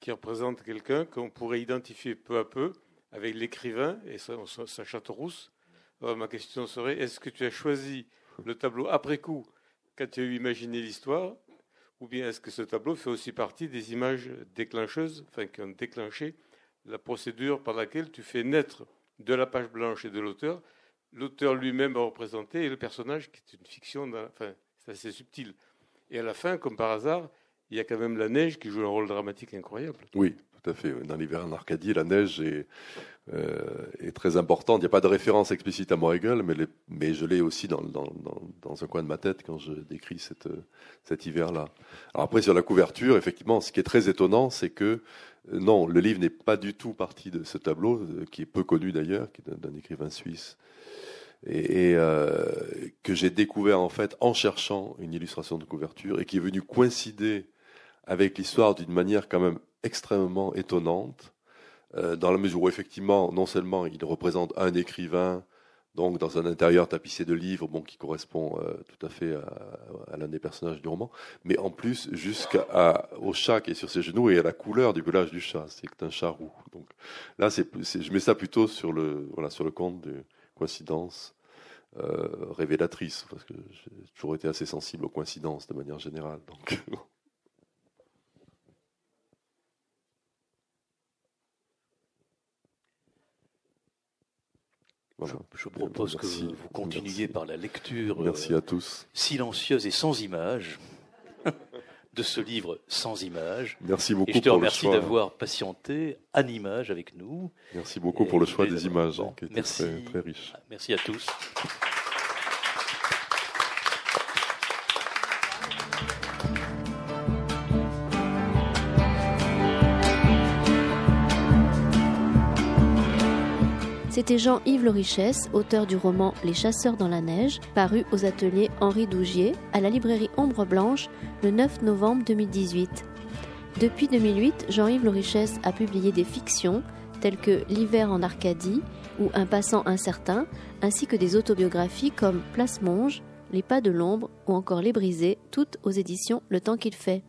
qui représente quelqu'un qu'on pourrait identifier peu à peu avec l'écrivain et sa, sa chatte rousse. Ma question serait, est-ce que tu as choisi le tableau après coup, quand tu as imaginé l'histoire, ou bien est-ce que ce tableau fait aussi partie des images déclencheuses, enfin qui ont déclenché la procédure par laquelle tu fais naître de la page blanche et de l'auteur, l'auteur lui-même à représenter et le personnage qui est une fiction, enfin c'est assez subtil. Et à la fin, comme par hasard, il y a quand même la neige qui joue un rôle dramatique incroyable. Oui, tout à fait. Dans l'hiver en Arcadie, la neige est, euh, très importante. Il n'y a pas de référence explicite à Morrigal, mais, je l'ai aussi dans, un coin de ma tête quand je décris cet hiver-là. Alors après, sur la couverture, effectivement, ce qui est très étonnant, c'est que euh, non, le livre n'est pas du tout parti de ce tableau, euh, qui est peu connu d'ailleurs, qui est d'un écrivain suisse. et, que j'ai découvert en fait en cherchant une illustration de couverture et qui est venue coïncider avec l'histoire d'une manière quand même extrêmement étonnante, euh, dans la mesure où effectivement, non seulement il représente un écrivain, donc dans un intérieur tapissé de livres, bon, qui correspond euh, tout à fait à, l'un des personnages du roman, mais en plus jusqu'au chat qui est sur ses genoux et à la couleur du pelage du chat, c'est un chat roux. Donc là, c'est, je mets ça plutôt sur le, voilà, sur le compte de coïncidence euh, révélatrice, parce que j'ai toujours été assez sensible aux coïncidences de manière générale. Donc Je, propose que vous continuiez par la lecture Merci à tous. silencieuse et sans images de ce livre sans images. Merci beaucoup. Et je te remercie d'avoir patienté en images avec nous. Merci beaucoup pour le choix des images, qui était merci, très, très riche. Merci à tous. C'était Jean-Yves Lorichesse, auteur du roman Les chasseurs dans la neige, paru aux ateliers Henri Dougier à la librairie Ombre Blanche le 9 novembre 2018. Depuis 2008, Jean-Yves Lorichesse a publié des fictions telles que L'hiver en Arcadie ou Un passant incertain, ainsi que des autobiographies comme Place Monge, Les pas de l'ombre ou encore Les brisés, toutes aux éditions Le temps qu'il fait.